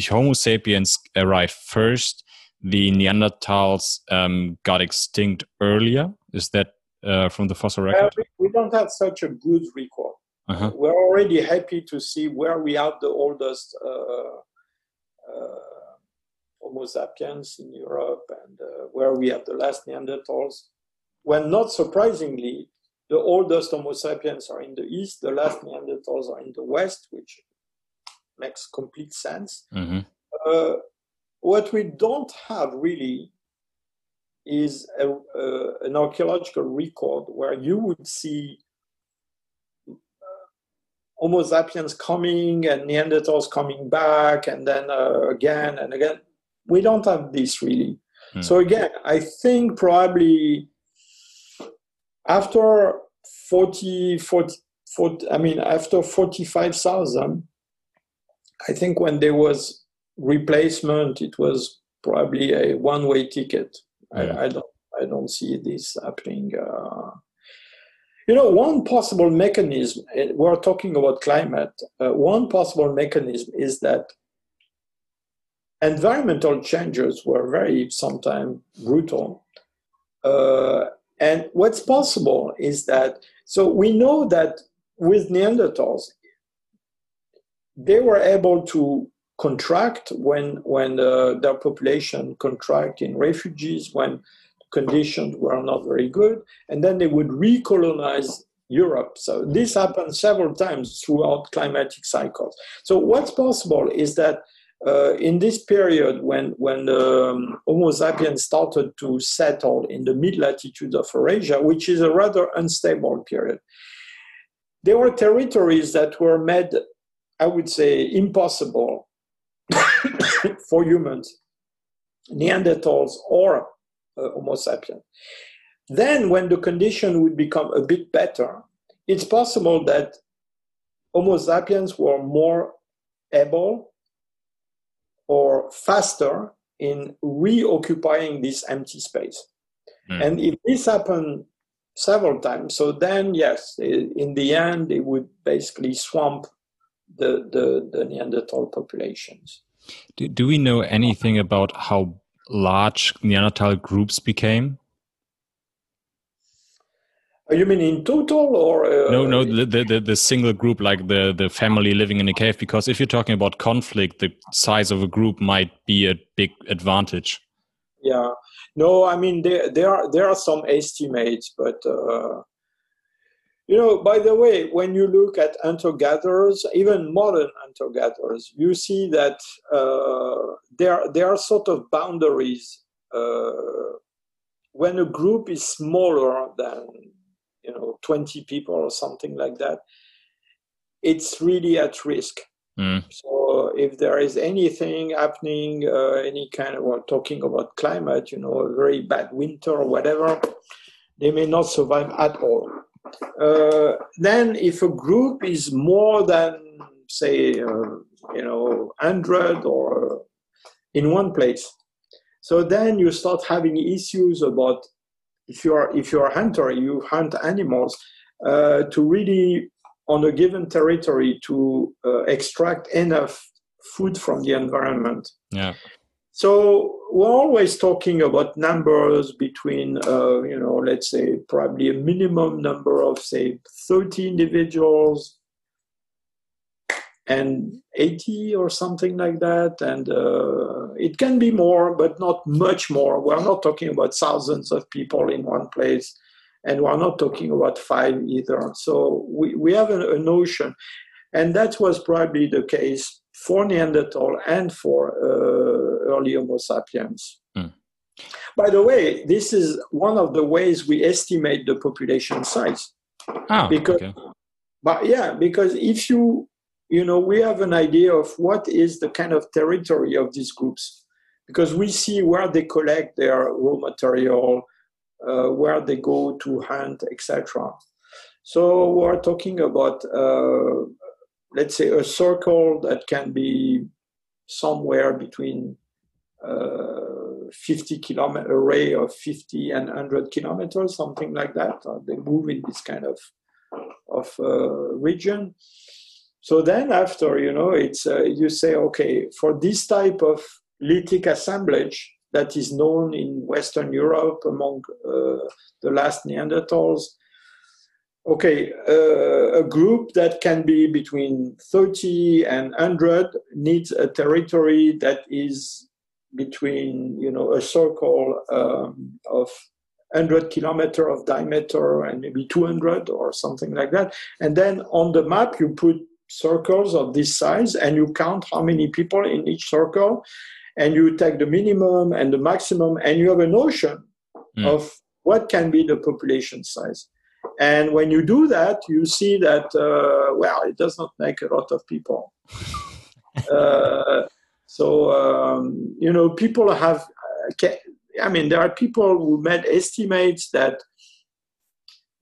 Homo sapiens arrived first, the Neanderthals um, got extinct earlier? Is that uh, from the fossil record? Uh, we don't have such a good record. -huh. We're already happy to see where we have the oldest Homo sapiens in Europe and uh, where we have the last Neanderthals. When not surprisingly, the oldest Homo sapiens are in the east, the last Neanderthals are in the west, which makes complete sense. Mm -hmm. uh, what we don't have really is a, an archaeological record where you would see uh, Homo sapiens coming and Neanderthals coming back, and then uh, again and again. We don't have this really. Hmm. So again, I think probably after 40, 40, 40 I mean, after 45,000, I think when there was replacement, it was probably a one-way ticket. I, I, don't, I don't see this happening. Uh, you know, one possible mechanism. We're talking about climate. Uh, one possible mechanism is that environmental changes were very sometimes brutal. Uh, and what's possible is that, so we know that with Neanderthals, they were able to contract when, when uh, their population contract in refugia, when conditions were not very good, and then they would recolonize Europe. So this happened several times throughout climatic cycles. So what's possible is that uh, in this period when, when um, Homo sapiens started to settle in the mid latitudes of Eurasia, which is a rather unstable period, there were territories that were made, I would say, impossible (coughs) for humans, Neanderthals or uh, Homo sapiens. Then, when the condition would become a bit better, it's possible that Homo sapiens were more able or faster in reoccupying this empty space. Mm. And if this happened several times, so then yes, in the end, it would basically swamp the, the, the Neanderthal populations. Do, do we know anything about how large Neanderthal groups became? You mean in total, or uh, no? No, the, the the single group, like the the family living in a cave. Because if you're talking about conflict, the size of a group might be a big advantage. Yeah, no, I mean there there are there are some estimates, but uh, you know, by the way, when you look at hunter-gatherers, even modern hunter-gatherers, you see that uh, there there are sort of boundaries. Uh, when a group is smaller than you know 20 people or something like that it's really at risk mm. so if there is anything happening uh, any kind of well, talking about climate you know a very bad winter or whatever they may not survive at all uh, then if a group is more than say uh, you know 100 or in one place so then you start having issues about if you are if you're a hunter, you hunt animals uh, to really on a given territory to uh, extract enough food from the environment. Yeah. So we're always talking about numbers between, uh, you know, let's say probably a minimum number of say 30 individuals and 80 or something like that. And uh, it can be more, but not much more. We're not talking about thousands of people in one place, and we're not talking about five either. So we, we have a, a notion. And that was probably the case for Neanderthal and for uh, early Homo sapiens. Mm. By the way, this is one of the ways we estimate the population size. Oh, because, okay. But yeah, because if you you know, we have an idea of what is the kind of territory of these groups because we see where they collect their raw material, uh, where they go to hunt, etc. So we're talking about, uh, let's say, a circle that can be somewhere between 50 kilometer array of 50 and 100 kilometers, something like that. Uh, they move in this kind of of uh, region. So then after, you know, it's uh, you say, okay, for this type of lithic assemblage that is known in Western Europe among uh, the last Neanderthals, okay, uh, a group that can be between 30 and 100 needs a territory that is between, you know, a circle um, of 100 kilometer of diameter and maybe 200 or something like that. And then on the map, you put circles of this size and you count how many people in each circle and you take the minimum and the maximum and you have a notion mm. of what can be the population size. And when you do that, you see that, uh, well, it does not make a lot of people. (laughs) uh, so, um, you know, people have, uh, I mean, there are people who made estimates that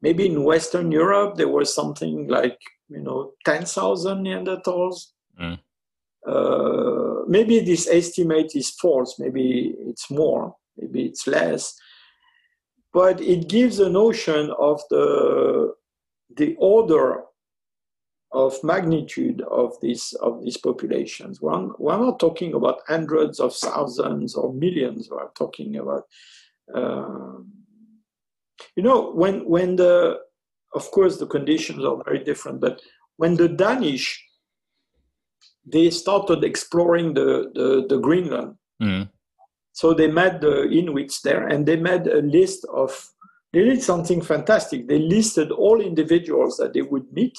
maybe in Western Europe there was something like, you know, 10,000 Neanderthals. Mm. Uh, maybe this estimate is false, maybe it's more, maybe it's less but it gives a notion of the the order of magnitude of these of these populations. We're, we're not talking about hundreds of thousands or millions. We're talking about, uh, you know, when when the of course the conditions are very different, but when the Danish they started exploring the the, the Greenland. Mm. So they met the Inuits there and they made a list of, they did something fantastic. They listed all individuals that they would meet,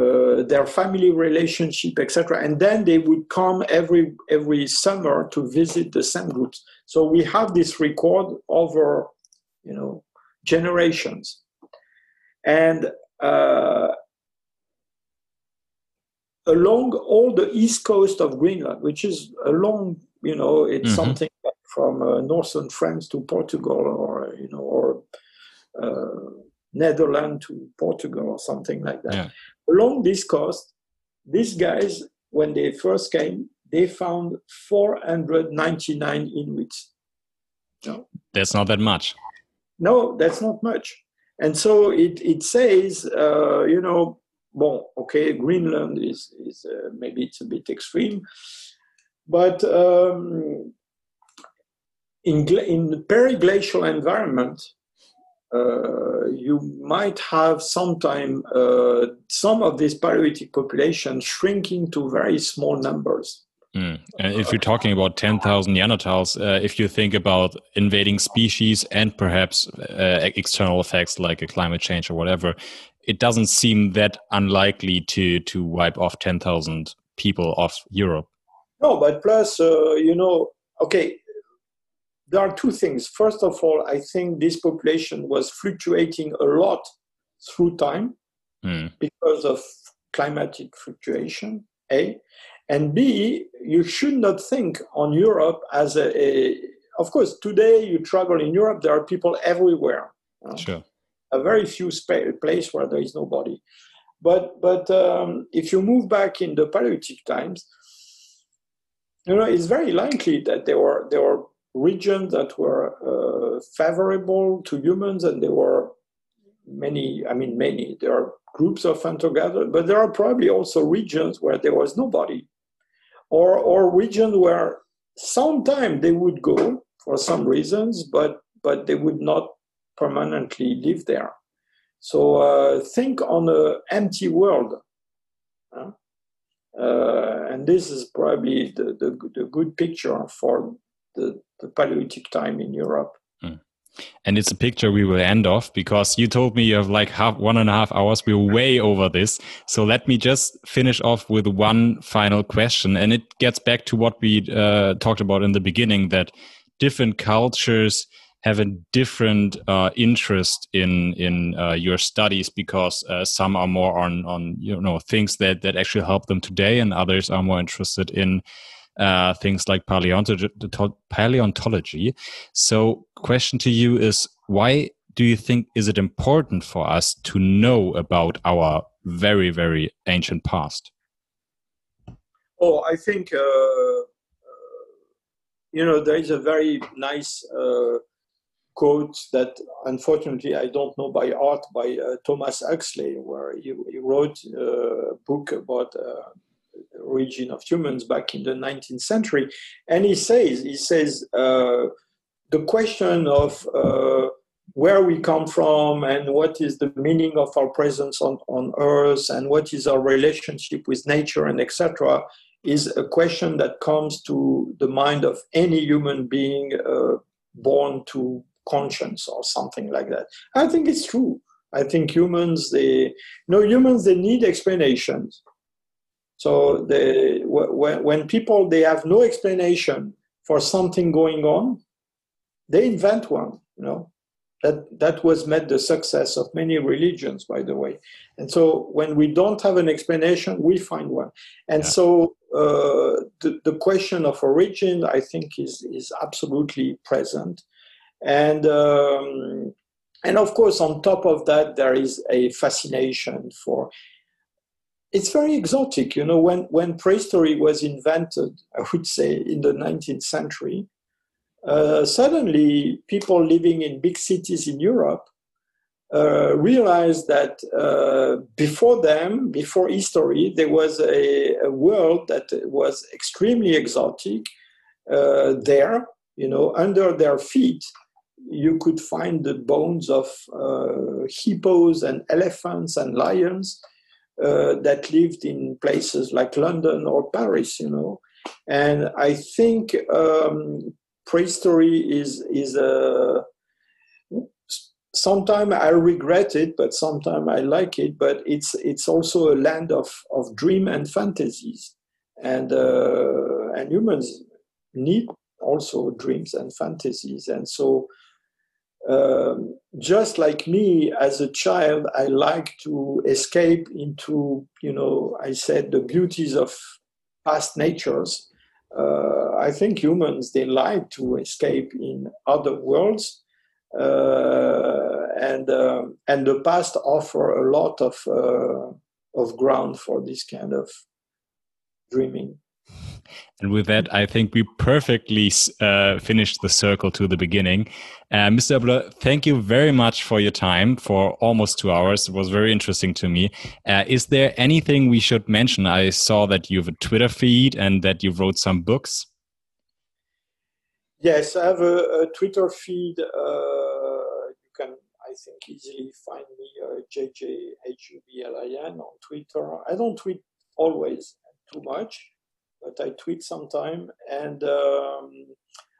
uh, their family relationship, etc. And then they would come every, every summer to visit the same groups. So we have this record over, you know, generations. And uh, along all the east coast of Greenland, which is a long you know, it's mm-hmm. something from uh, northern France to Portugal, or you know, or uh, Netherlands to Portugal, or something like that. Yeah. Along this coast, these guys, when they first came, they found 499 Inuits. No? That's not that much. No, that's not much. And so it, it says, uh, you know, well, okay, Greenland is, is uh, maybe it's a bit extreme, but um, in, in periglacial environment, uh, you might have sometime uh, some of this Paleolithic population shrinking to very small numbers. Mm. And if you're talking about 10,000 Neanderthals, uh, if you think about invading species and perhaps uh, external effects like a climate change or whatever, it doesn't seem that unlikely to, to wipe off 10,000 people off Europe. No, but plus, uh, you know, okay, there are two things. First of all, I think this population was fluctuating a lot through time mm. because of climatic fluctuation, A. And B, you should not think on Europe as a, a of course, today you travel in Europe, there are people everywhere. sure. A very few spa- place where there is nobody. But, but um, if you move back in the Paleolithic times, you know, it's very likely that there were there were regions that were uh, favorable to humans, and there were many. I mean, many. There are groups of hunter-gatherers, but there are probably also regions where there was nobody, or or regions where sometimes they would go for some reasons, but but they would not permanently live there. So uh, think on an empty world. Uh, uh, and this is probably the, the, the good picture for the, the, Paleolithic time in Europe. Mm. And it's a picture we will end off because you told me you have like half one and a half hours. We're way over this. So let me just finish off with one final question. And it gets back to what we uh, talked about in the beginning that different cultures have a different uh, interest in in uh, your studies because uh, some are more on on you know things that that actually help them today, and others are more interested in uh, things like paleontology. So, question to you is why do you think is it important for us to know about our very very ancient past? Oh, I think uh, uh, you know there is a very nice quote that unfortunately I don't know by heart by uh, Thomas Huxley, where he, he wrote uh, a book about uh, origin of humans back in the 19th century, and he says he says uh, the question of uh, where we come from and what is the meaning of our presence on, on earth and what is our relationship with nature and etc is a question that comes to the mind of any human being uh, born to conscience or something like that. I think it's true. I think humans, they, you know, humans, they need explanations. So they, when, when people, they have no explanation for something going on, they invent one. You know, that that was met the success of many religions, by the way. And so when we don't have an explanation, we find one. And yeah. so uh, the, the question of origin, I think, is is absolutely present. And um, and of course, on top of that, there is a fascination for. It's very exotic, you know. When when prehistory was invented, I would say in the 19th century, uh, suddenly people living in big cities in Europe uh, realized that uh, before them, before history, there was a, a world that was extremely exotic uh, there, you know, under their feet. You could find the bones of uh, hippos and elephants and lions that lived in places like London or Paris, you know. And I think um, prehistory is is a sometimes I regret it, but sometimes I like it. But it's it's also a land of, of dream and fantasies, and uh, and humans need also dreams and fantasies. And so, um, just like me as a child, I like to escape into you know I said the beauties of past natures uh, I think humans they like to escape in other worlds, uh, and uh, and the past offer a lot of uh, of ground for this kind of dreaming. And with that, I think we perfectly uh, finished the circle to the beginning. Uh, Mr. Hublin, thank you very much for your time for almost two hours. It was very interesting to me. Uh, is there anything we should mention? I saw that you have a Twitter feed and that you wrote some books. Yes, I have a, a Twitter feed. Uh, you can, I think, easily find me uh, JJHUBLIN on Twitter. I don't tweet always too much but I tweet sometime. And um,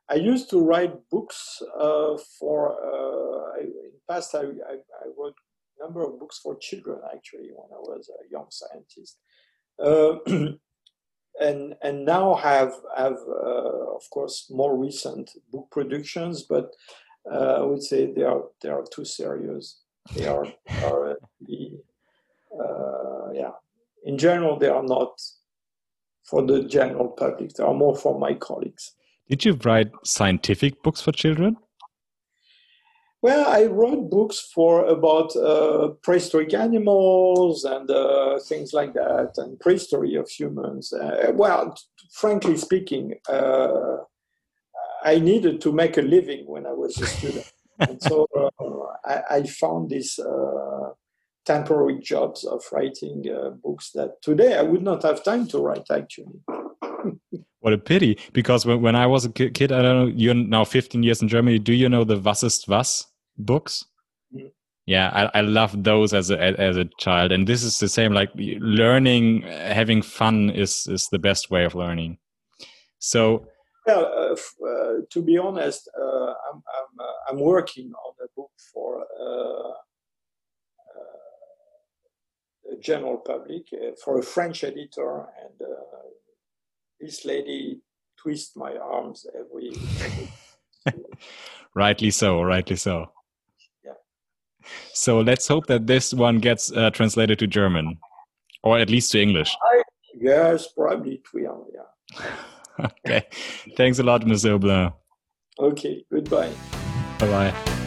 I used to write books uh, for, uh, I, in past, I, I, I, wrote a number of books for children actually when I was a young scientist. Uh, (clears throat) and and now have have uh, of course more recent book productions, but I would say they are they are too serious. They are are the yeah. In general, they are not for the general public. They are more for my colleagues. Did you write scientific books for children? Well, I wrote books for about uh, prehistoric animals and uh, things like that, and prehistory of humans. Uh, well, frankly speaking, uh, I needed to make a living when I was a student, (laughs) and so uh, I, I, found this uh, temporary jobs of writing uh, books that today I would not have time to write actually. (laughs) what a pity! Because when, when I was a kid, I don't know. You're now 15 years in Germany. Do you know the Was ist was books? Mm. Yeah, I, I loved those as a as a child, and this is the same. Like learning, having fun is is the best way of learning. So, well, uh, uh, to be honest, uh, I'm I'm, uh, I'm working on a book for uh, general public uh, for a French editor, and uh, this lady twists my arms every. (laughs) rightly so, rightly so. Yeah. So let's hope that this one gets uh, translated to German, or at least to English. I, yes, probably it will. Yeah. (laughs) okay. Thanks a lot, Monsieur Hublin. Okay. Goodbye. Bye bye.